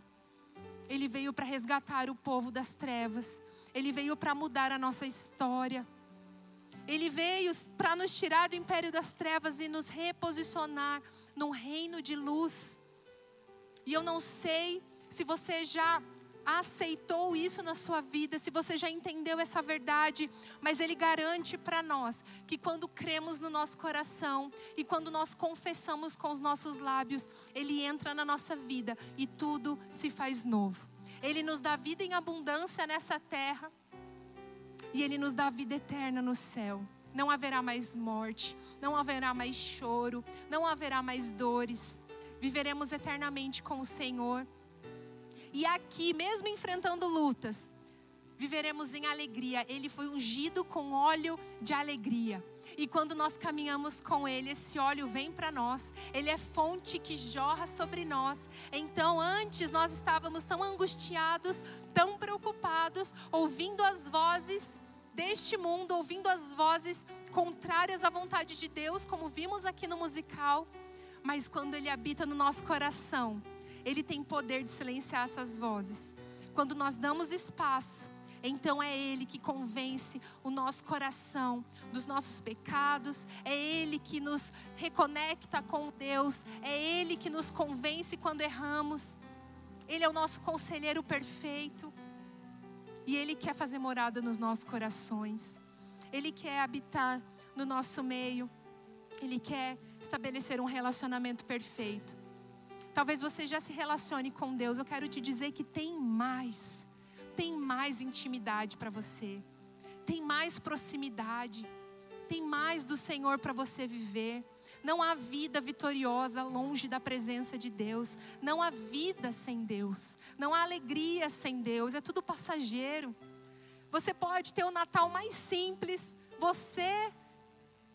Speaker 1: Ele veio para resgatar o povo das trevas. Ele veio para mudar a nossa história. Ele veio para nos tirar do império das trevas e nos reposicionar num reino de luz. E eu não sei se você já aceitou isso na sua vida, se você já entendeu essa verdade, mas Ele garante para nós que quando cremos no nosso coração e quando nós confessamos com os nossos lábios, Ele entra na nossa vida e tudo se faz novo. Ele nos dá vida em abundância nessa terra e Ele nos dá vida eterna no céu. Não haverá mais morte, não haverá mais choro, não haverá mais dores viveremos eternamente com o Senhor. E aqui, mesmo enfrentando lutas, viveremos em alegria. Ele foi ungido com óleo de alegria. E quando nós caminhamos com Ele, esse óleo vem para nós. Ele é fonte que jorra sobre nós. Então, antes nós estávamos tão angustiados, tão preocupados, ouvindo as vozes deste mundo, ouvindo as vozes contrárias à vontade de Deus, como vimos aqui no musical. Mas quando Ele habita no nosso coração, Ele tem poder de silenciar essas vozes. Quando nós damos espaço, então é Ele que convence o nosso coração dos nossos pecados, é Ele que nos reconecta com Deus, é Ele que nos convence quando erramos. Ele é o nosso conselheiro perfeito e Ele quer fazer morada nos nossos corações, Ele quer habitar no nosso meio, Ele quer estabelecer um relacionamento perfeito. Talvez você já se relacione com Deus, eu quero te dizer que tem mais tem mais intimidade para você, tem mais proximidade, tem mais do Senhor para você viver. Não há vida vitoriosa longe da presença de Deus. Não há vida sem Deus. Não há alegria sem Deus. É tudo passageiro. Você pode ter o Natal mais simples, você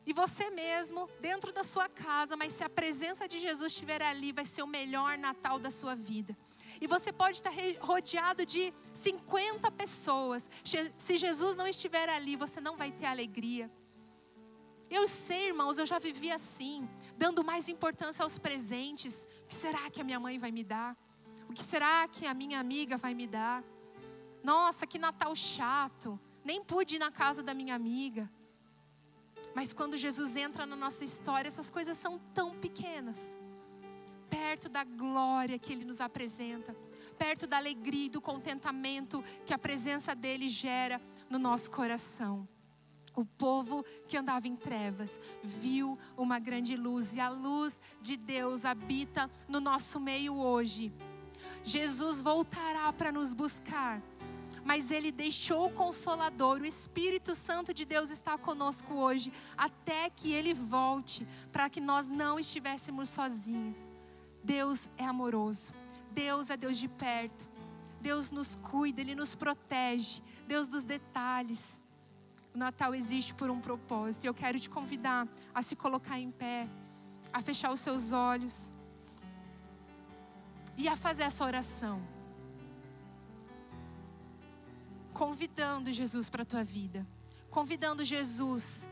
Speaker 1: e você mesmo, dentro da sua casa, mas se a presença de Jesus estiver ali, vai ser o melhor Natal da sua vida. E você pode estar rodeado de 50 pessoas. Se Jesus não estiver ali, você não vai ter alegria. Eu sei, irmãos, eu já vivi assim, dando mais importância aos presentes. O que será que a minha mãe vai me dar? O que será que a minha amiga vai me dar? Nossa, que Natal chato. Nem pude ir na casa da minha amiga. Mas quando Jesus entra na nossa história, essas coisas são tão pequenas perto da glória que Ele nos apresenta, perto da alegria e do contentamento que a presença dEle gera no nosso coração. O povo que andava em trevas viu uma grande luz e a luz de Deus habita no nosso meio hoje. Jesus voltará para nos buscar, mas Ele deixou o Consolador, o Espírito Santo de Deus está conosco hoje, até que Ele volte, para que nós não estivéssemos sozinhos. Deus é amoroso, Deus é Deus de perto, Deus nos cuida, Ele nos protege, Deus dos detalhes. O Natal existe por um propósito e eu quero te convidar a se colocar em pé, a fechar os seus olhos e a fazer essa oração. Convidando Jesus para a tua vida, convidando Jesus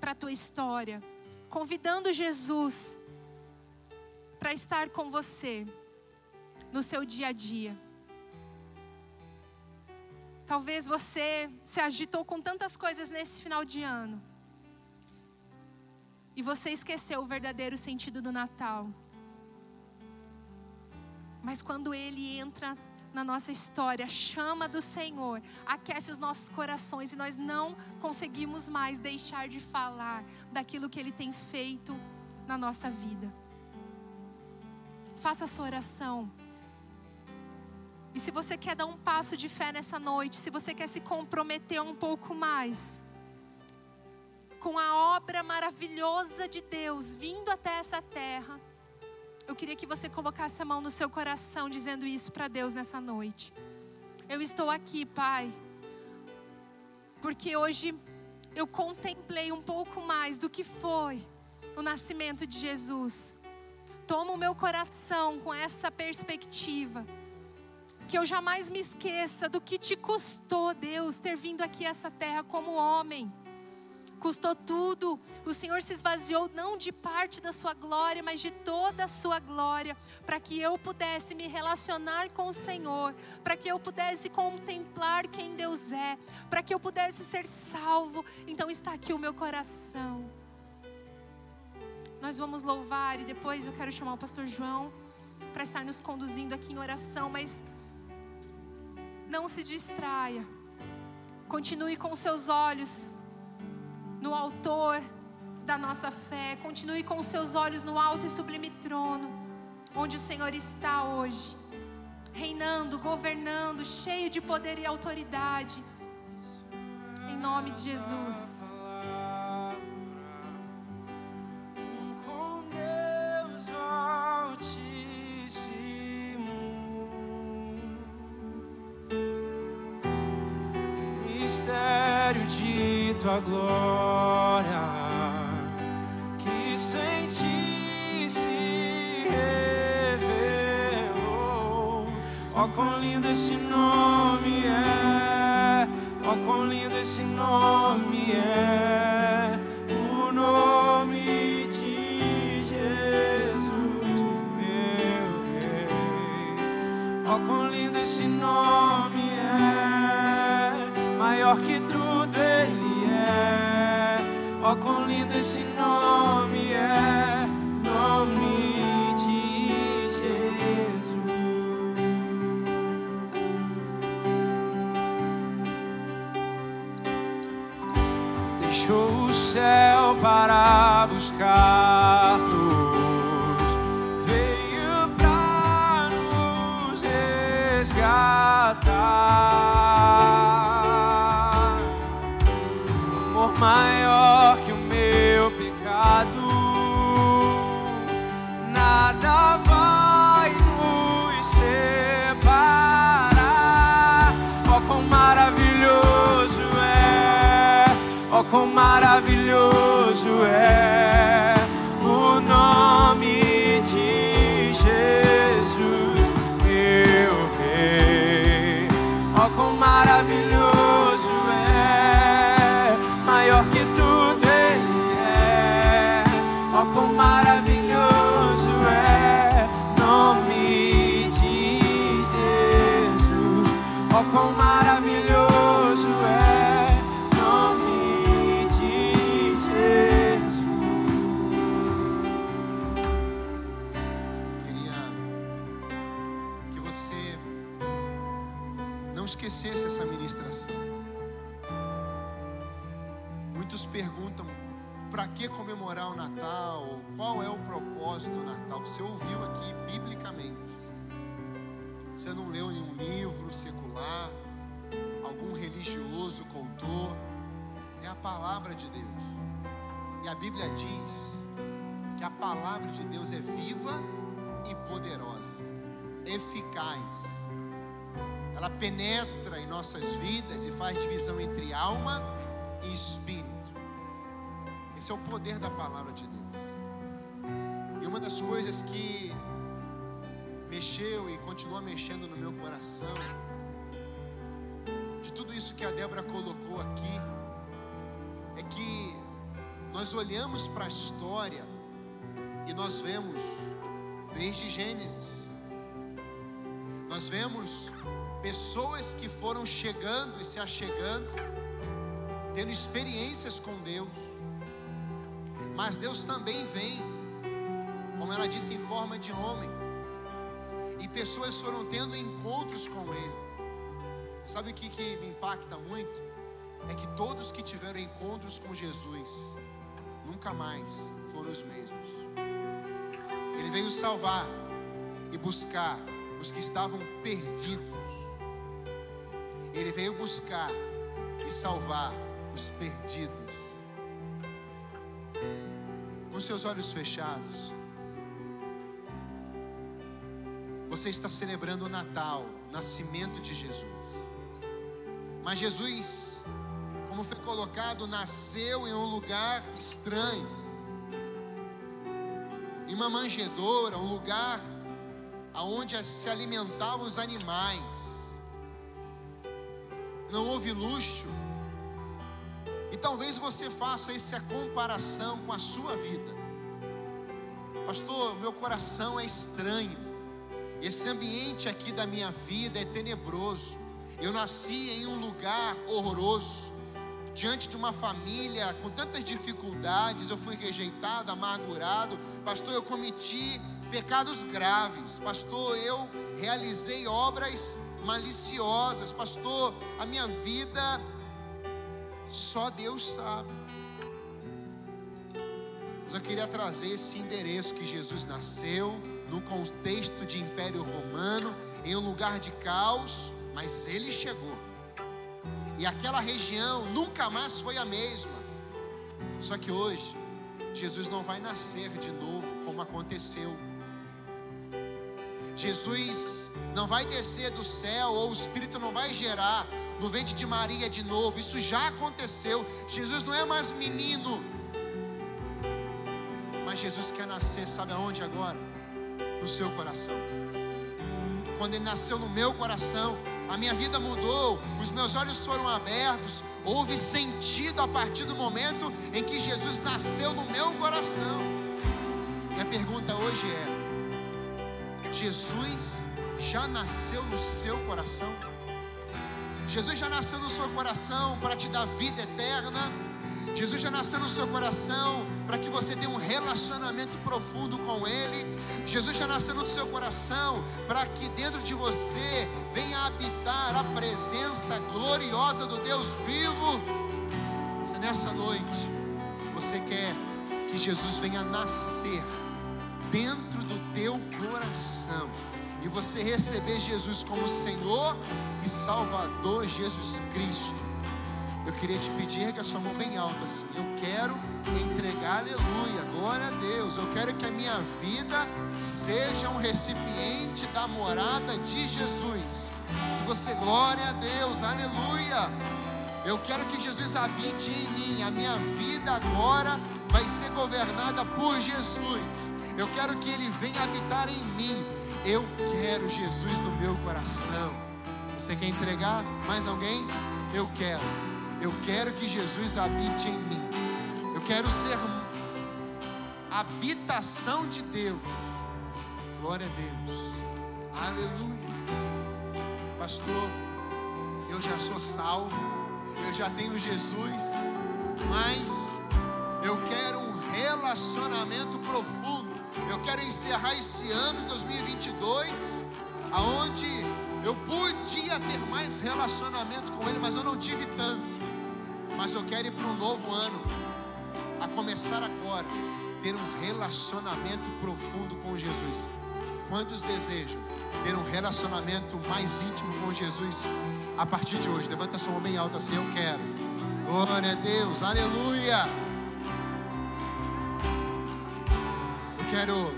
Speaker 1: para a tua história, convidando Jesus para estar com você no seu dia a dia. Talvez você se agitou com tantas coisas nesse final de ano. E você esqueceu o verdadeiro sentido do Natal. Mas quando ele entra na nossa história, chama do Senhor, aquece os nossos corações e nós não conseguimos mais deixar de falar daquilo que ele tem feito na nossa vida. Faça a sua oração. E se você quer dar um passo de fé nessa noite, se você quer se comprometer um pouco mais com a obra maravilhosa de Deus vindo até essa terra, eu queria que você colocasse a mão no seu coração dizendo isso para Deus nessa noite. Eu estou aqui, Pai, porque hoje eu contemplei um pouco mais do que foi o nascimento de Jesus. Toma o meu coração com essa perspectiva. Que eu jamais me esqueça do que te custou, Deus, ter vindo aqui a essa terra como homem. Custou tudo. O Senhor se esvaziou não de parte da sua glória, mas de toda a sua glória, para que eu pudesse me relacionar com o Senhor, para que eu pudesse contemplar quem Deus é, para que eu pudesse ser salvo. Então está aqui o meu coração. Nós vamos louvar e depois eu quero chamar o pastor João para estar nos conduzindo aqui em oração, mas não se distraia. Continue com seus olhos no autor da nossa fé. Continue com seus olhos no alto e sublime trono, onde o Senhor está hoje, reinando, governando, cheio de poder e autoridade. Em nome de Jesus.
Speaker 2: Tua glória, Cristo em ti se revelou. Ó, quão lindo esse nome é, ó, quão lindo esse nome é, o nome de Jesus, meu Rei. Ó, quão lindo esse nome é, maior que Ó, quão lindo esse nome é, nome de Jesus. Deixou o céu para buscar-nos, Amor maior que o meu pecado, nada vai nos separar. Ó, quão maravilhoso é, ó, quão maravilhoso é o nome de Jesus, meu Rei. Ó, quão maravilhoso
Speaker 3: do Natal? Você ouviu aqui biblicamente. Você não leu nenhum livro secular, algum religioso contou. É a palavra de Deus. E a Bíblia diz que a palavra de Deus é viva e poderosa, eficaz. Ela penetra em nossas vidas e faz divisão entre alma e espírito. Esse é o poder da palavra de Deus. E uma das coisas que mexeu e continua mexendo no meu coração, de tudo isso que a Débora colocou aqui, é que nós olhamos para a história e nós vemos desde Gênesis. Nós vemos pessoas que foram chegando e se achegando, tendo experiências com Deus. Mas Deus também vem, como ela disse, em forma de homem. E pessoas foram tendo encontros com Ele. Sabe o que, que me impacta muito? É que todos que tiveram encontros com Jesus nunca mais foram os mesmos. Ele veio salvar e buscar os que estavam perdidos. Ele veio buscar e salvar os perdidos. Com seus olhos fechados, você está celebrando o Natal, o nascimento de Jesus. Mas Jesus, como foi colocado, nasceu em um lugar estranho em uma manjedoura, um lugar aonde se alimentavam os animais. Não houve luxo. E talvez você faça essa comparação com a sua vida. Pastor, meu coração é estranho. Esse ambiente aqui da minha vida é tenebroso. Eu nasci em um lugar horroroso diante de uma família com tantas dificuldades, eu fui rejeitado, amargurado. Pastor, eu cometi pecados graves. Pastor, eu realizei obras maliciosas. Pastor, a minha vida só Deus sabe. Mas eu queria trazer esse endereço que Jesus nasceu num contexto de Império Romano, em um lugar de caos, mas ele chegou. E aquela região nunca mais foi a mesma. Só que hoje, Jesus não vai nascer de novo como aconteceu. Jesus não vai descer do céu, ou o Espírito não vai gerar no ventre de Maria de novo. Isso já aconteceu. Jesus não é mais menino. Mas Jesus quer nascer, sabe aonde agora? No seu coração. Quando ele nasceu no meu coração, a minha vida mudou, os meus olhos foram abertos, houve sentido a partir do momento em que Jesus nasceu no meu coração. Minha pergunta hoje é: Jesus já nasceu no seu coração? Jesus já nasceu no seu coração para te dar vida eterna? Jesus já nasceu no seu coração para que você tenha um relacionamento profundo com Ele. Jesus já nasceu no seu coração para que dentro de você venha habitar a presença gloriosa do Deus vivo. Se nessa noite você quer que Jesus venha nascer dentro do teu coração e você receber Jesus como Senhor e Salvador Jesus Cristo eu queria te pedir que a sua mão bem alta assim. Eu quero entregar, aleluia, glória a Deus. Eu quero que a minha vida seja um recipiente da morada de Jesus. Se você, glória a Deus, aleluia. Eu quero que Jesus habite em mim. A minha vida agora vai ser governada por Jesus. Eu quero que Ele venha habitar em mim. Eu quero Jesus no meu coração. Você quer entregar? Mais alguém? Eu quero. Eu quero que Jesus habite em mim. Eu quero ser habitação de Deus. Glória a Deus. Aleluia. Pastor, eu já sou salvo. Eu já tenho Jesus. Mas eu quero um relacionamento profundo. Eu quero encerrar esse ano 2022 aonde eu podia ter mais relacionamento com ele, mas eu não tive tanto. Mas eu quero ir para um novo ano, a começar agora, ter um relacionamento profundo com Jesus. Quantos desejam ter um relacionamento mais íntimo com Jesus a partir de hoje? Levanta sua mão bem alta assim, eu quero. Glória a Deus, aleluia. Eu quero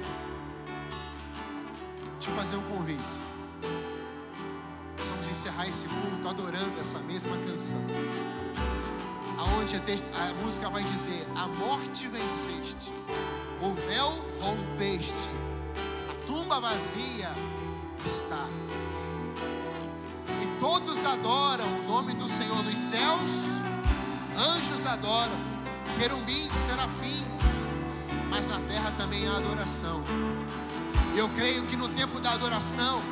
Speaker 3: te fazer um convite. Nós vamos encerrar esse culto adorando essa mesma canção aonde a, música vai dizer: A morte venceste, o véu rompeste, a tumba vazia está. E todos adoram o nome do Senhor nos céus, anjos adoram, querubins, serafins, mas na terra também há adoração. Eu creio que no tempo da adoração,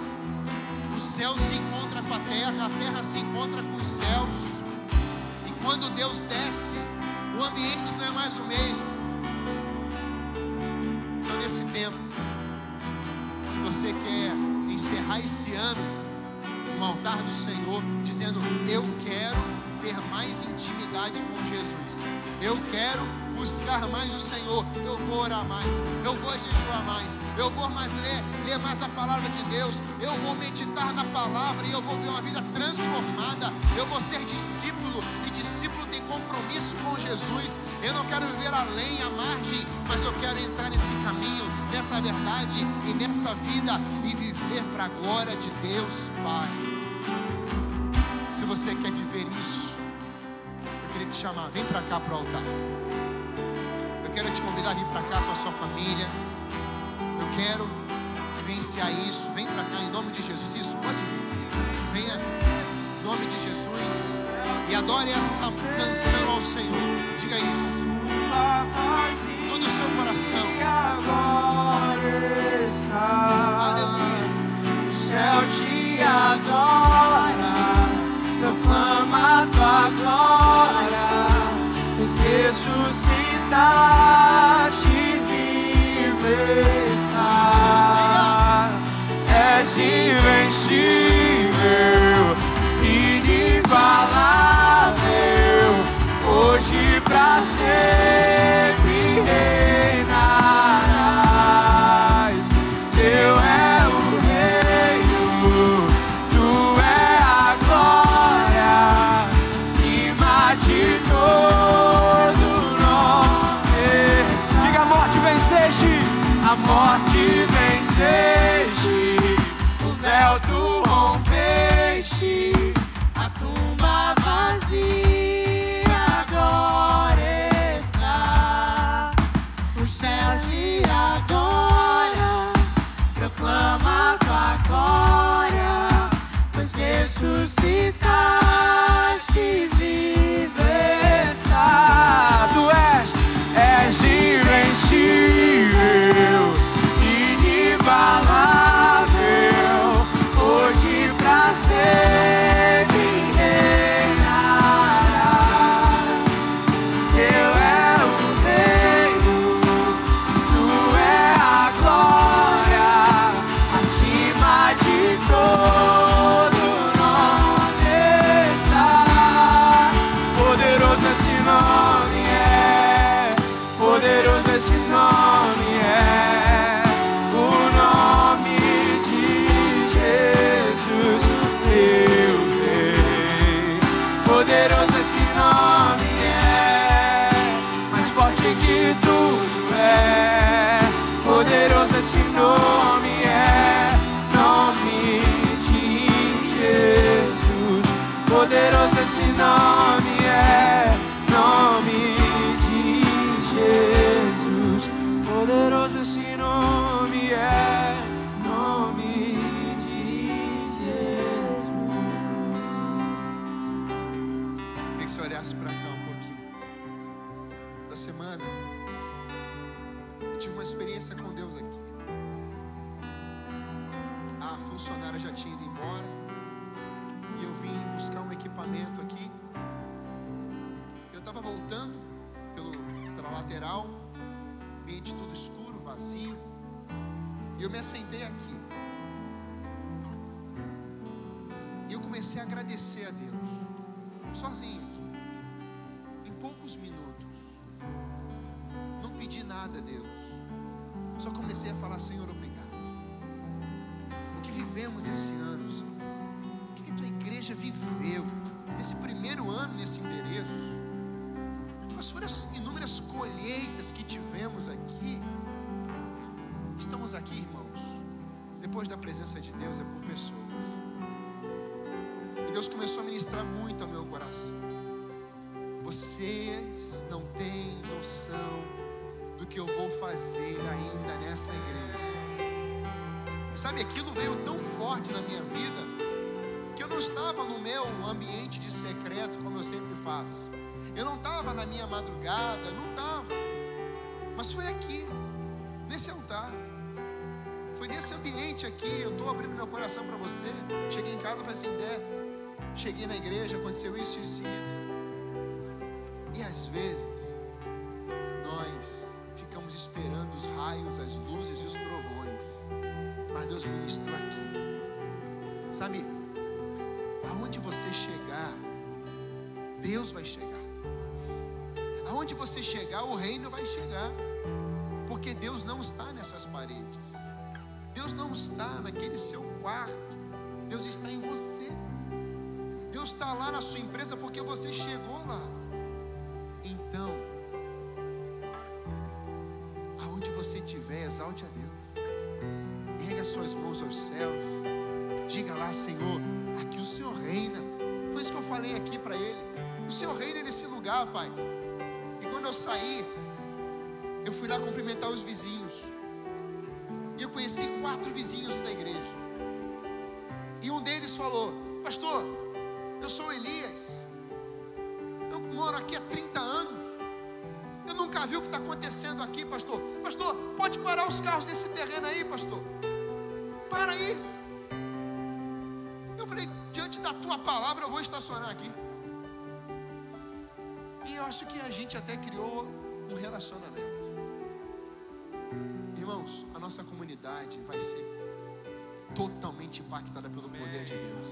Speaker 3: o céu se encontra com a terra, a terra se encontra com os céus quando Deus desce, o ambiente não é mais o mesmo. Então, nesse tempo, se você quer encerrar esse ano no altar do Senhor, dizendo: Eu quero ter mais intimidade com Jesus, eu quero buscar mais o Senhor, eu vou orar mais, eu vou jejuar mais, eu vou mais ler, ler mais a palavra de Deus, eu vou meditar na palavra e eu vou ver uma vida transformada, eu vou ser discípulo, compromisso com Jesus. Eu não quero viver além, à margem, mas eu quero entrar nesse caminho, nessa verdade e nessa vida e viver para a glória de Deus, Pai. Se você quer viver isso, eu queria te chamar, vem para cá para o altar. Eu quero te convidar a vir para cá com a sua família. Eu quero vivenciar isso. Vem para cá em nome de Jesus. Isso, pode vir. Adore essa canção ao Senhor. Diga isso. Todo o seu coração. Aleluia.
Speaker 2: O céu te adora. Proclama tua glória. Jesus verdade viver És invencível, hoje
Speaker 3: nada a Deus, só comecei a falar: Senhor, obrigado. O que vivemos esse ano, Senhor? O que, que tua igreja viveu nesse primeiro ano nesse endereço? Quais foram as inúmeras colheitas que tivemos aqui? Estamos aqui, irmãos, depois da presença de Deus, é por pessoas. E Deus começou a ministrar muito ao meu coração. Vocês não têm noção do que eu vou fazer ainda nessa igreja. E sabe, aquilo veio tão forte na minha vida que eu não estava no meu ambiente de secreto como eu sempre faço. Eu não estava na minha madrugada, não estava. Mas foi aqui, nesse altar. Foi nesse ambiente aqui. Eu estou abrindo meu coração para você. Cheguei em casa e falei assim: Dé, cheguei na igreja, aconteceu isso, isso, isso. E às vezes, esperando os raios, as luzes e os trovões. Mas Deus ministrou aqui. Sabe, aonde você chegar, Deus vai chegar. Aonde você chegar, o reino vai chegar. Porque Deus não está nessas paredes. Deus não está naquele seu quarto. Deus está em você. Deus está lá na sua empresa porque você chegou lá. Então, você estiver, exalte a Deus. Ergue as suas mãos aos céus. Diga lá, Senhor, aqui o Senhor reina. Foi isso que eu falei aqui para ele. O Senhor reina nesse lugar, Pai. E quando eu saí, eu fui lá cumprimentar os vizinhos. E eu conheci quatro vizinhos da igreja. E um deles falou: Pastor, eu sou Elias. Eu moro aqui há 30 anos. Eu nunca vi o que está acontecendo aqui, pastor. Pastor, pode parar os carros desse terreno aí, pastor. Para aí. Eu falei, diante da tua palavra, eu vou estacionar aqui. E eu acho que a gente até criou um relacionamento. Irmãos, a nossa comunidade vai ser totalmente impactada pelo poder de Deus.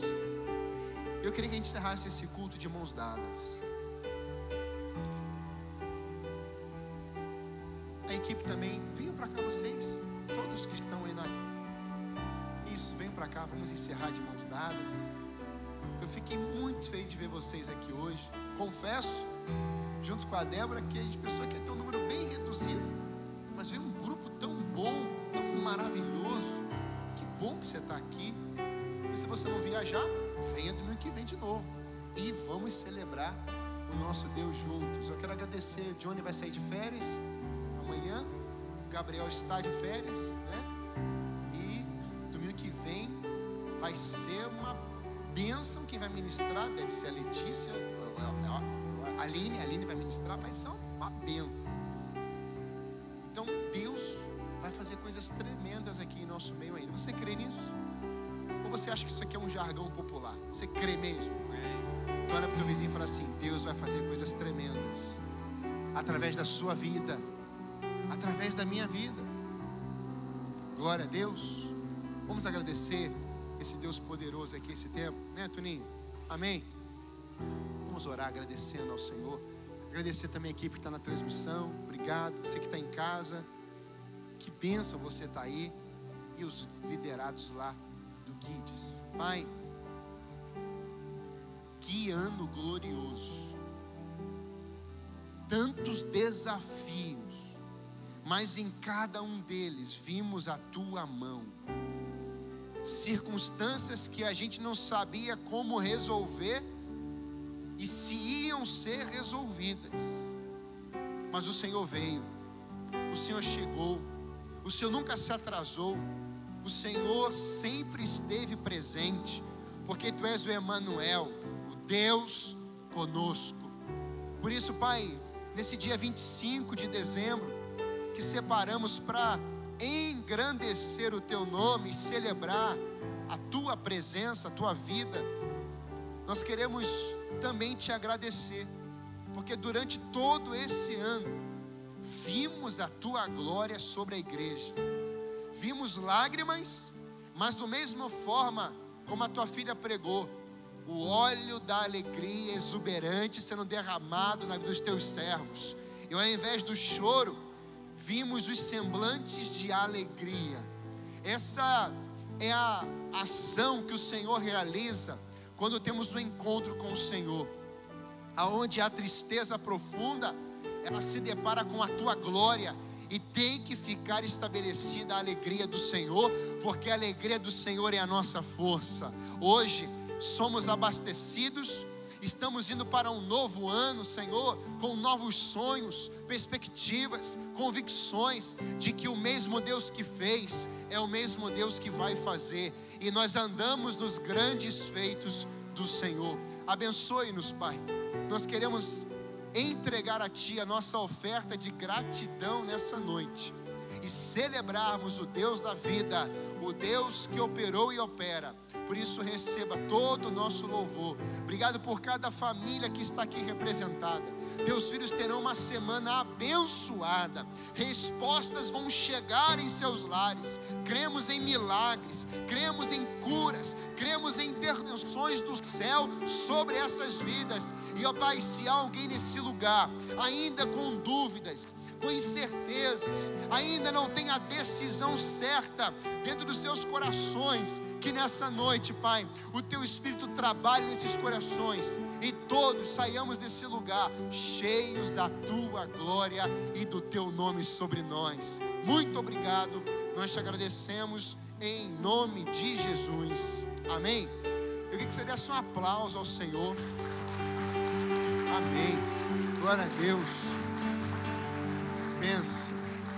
Speaker 3: Eu queria que a gente encerrasse esse culto de mãos dadas. A equipe também, venham para cá vocês, todos que estão aí na. Isso, venham para cá, vamos encerrar de mãos dadas. Eu fiquei muito feliz de ver vocês aqui hoje. Confesso, junto com a Débora, que a gente pensou que ia ter um número bem reduzido, mas veio um grupo tão bom, tão maravilhoso. Que bom que você está aqui. E se você não viajar, venha domingo que vem de novo. E vamos celebrar o nosso Deus juntos. Eu quero agradecer. Johnny vai sair de férias amanhã. Gabriel está de férias, né? E domingo que vem vai ser uma bênção. Quem vai ministrar deve ser a Letícia, a Aline. A Aline vai ministrar, vai ser uma bênção. Então Deus vai fazer coisas tremendas aqui em nosso meio ainda. Você crê nisso? Ou você acha que isso aqui é um jargão popular? Você crê mesmo? Então olha para o teu vizinho e fala assim: Deus vai fazer coisas tremendas através da sua vida, através da minha vida. Glória a Deus. Vamos agradecer esse Deus poderoso aqui esse tempo, né, Toninho? Amém. Vamos orar agradecendo ao Senhor. Agradecer também a equipe que está na transmissão. Obrigado. Você que está em casa. Que bênção você está aí. E os liderados lá do Kids. Pai, que ano glorioso. Tantos desafios. Mas em cada um deles vimos a tua mão. Circunstâncias que a gente não sabia como resolver e se iam ser resolvidas. Mas o Senhor veio, o Senhor chegou, o Senhor nunca se atrasou, o Senhor sempre esteve presente, porque Tu és o Emanuel, o Deus conosco. Por isso, Pai, nesse dia 25 de dezembro, que separamos para engrandecer o teu nome, celebrar a tua presença, a tua vida, nós queremos também te agradecer, porque durante todo esse ano, vimos a tua glória sobre a igreja, vimos lágrimas, mas da mesma forma como a tua filha pregou, o óleo da alegria exuberante sendo derramado na vida dos teus servos, e ao invés do choro, vimos os semblantes de alegria. Essa é a ação que o Senhor realiza quando temos um encontro com o Senhor, aonde a tristeza profunda, ela se depara com a tua glória e tem que ficar estabelecida a alegria do Senhor, porque a alegria do Senhor é a nossa força. Hoje somos abastecidos Estamos indo para um novo ano, Senhor, com novos sonhos, perspectivas, convicções de que o mesmo Deus que fez é o mesmo Deus que vai fazer, e nós andamos nos grandes feitos do Senhor. Abençoe-nos, Pai. Nós queremos entregar a Ti a nossa oferta de gratidão nessa noite e celebrarmos o Deus da vida, o Deus que operou e opera por isso, receba todo o nosso louvor. Obrigado por cada família que está aqui representada. Teus filhos terão uma semana abençoada. Respostas vão chegar em seus lares. Cremos em milagres, cremos em curas, cremos em intervenções do céu sobre essas vidas. E, ó Pai, se há alguém nesse lugar ainda com dúvidas, com incertezas, ainda não tem a decisão certa dentro dos seus corações, que nessa noite, Pai, o teu Espírito trabalhe nesses corações e todos saiamos desse lugar cheios da tua glória e do teu nome sobre nós. Muito obrigado, nós te agradecemos em nome de Jesus. Amém. Eu queria que você desse um aplauso ao Senhor. Amém. Glória a Deus. Benção.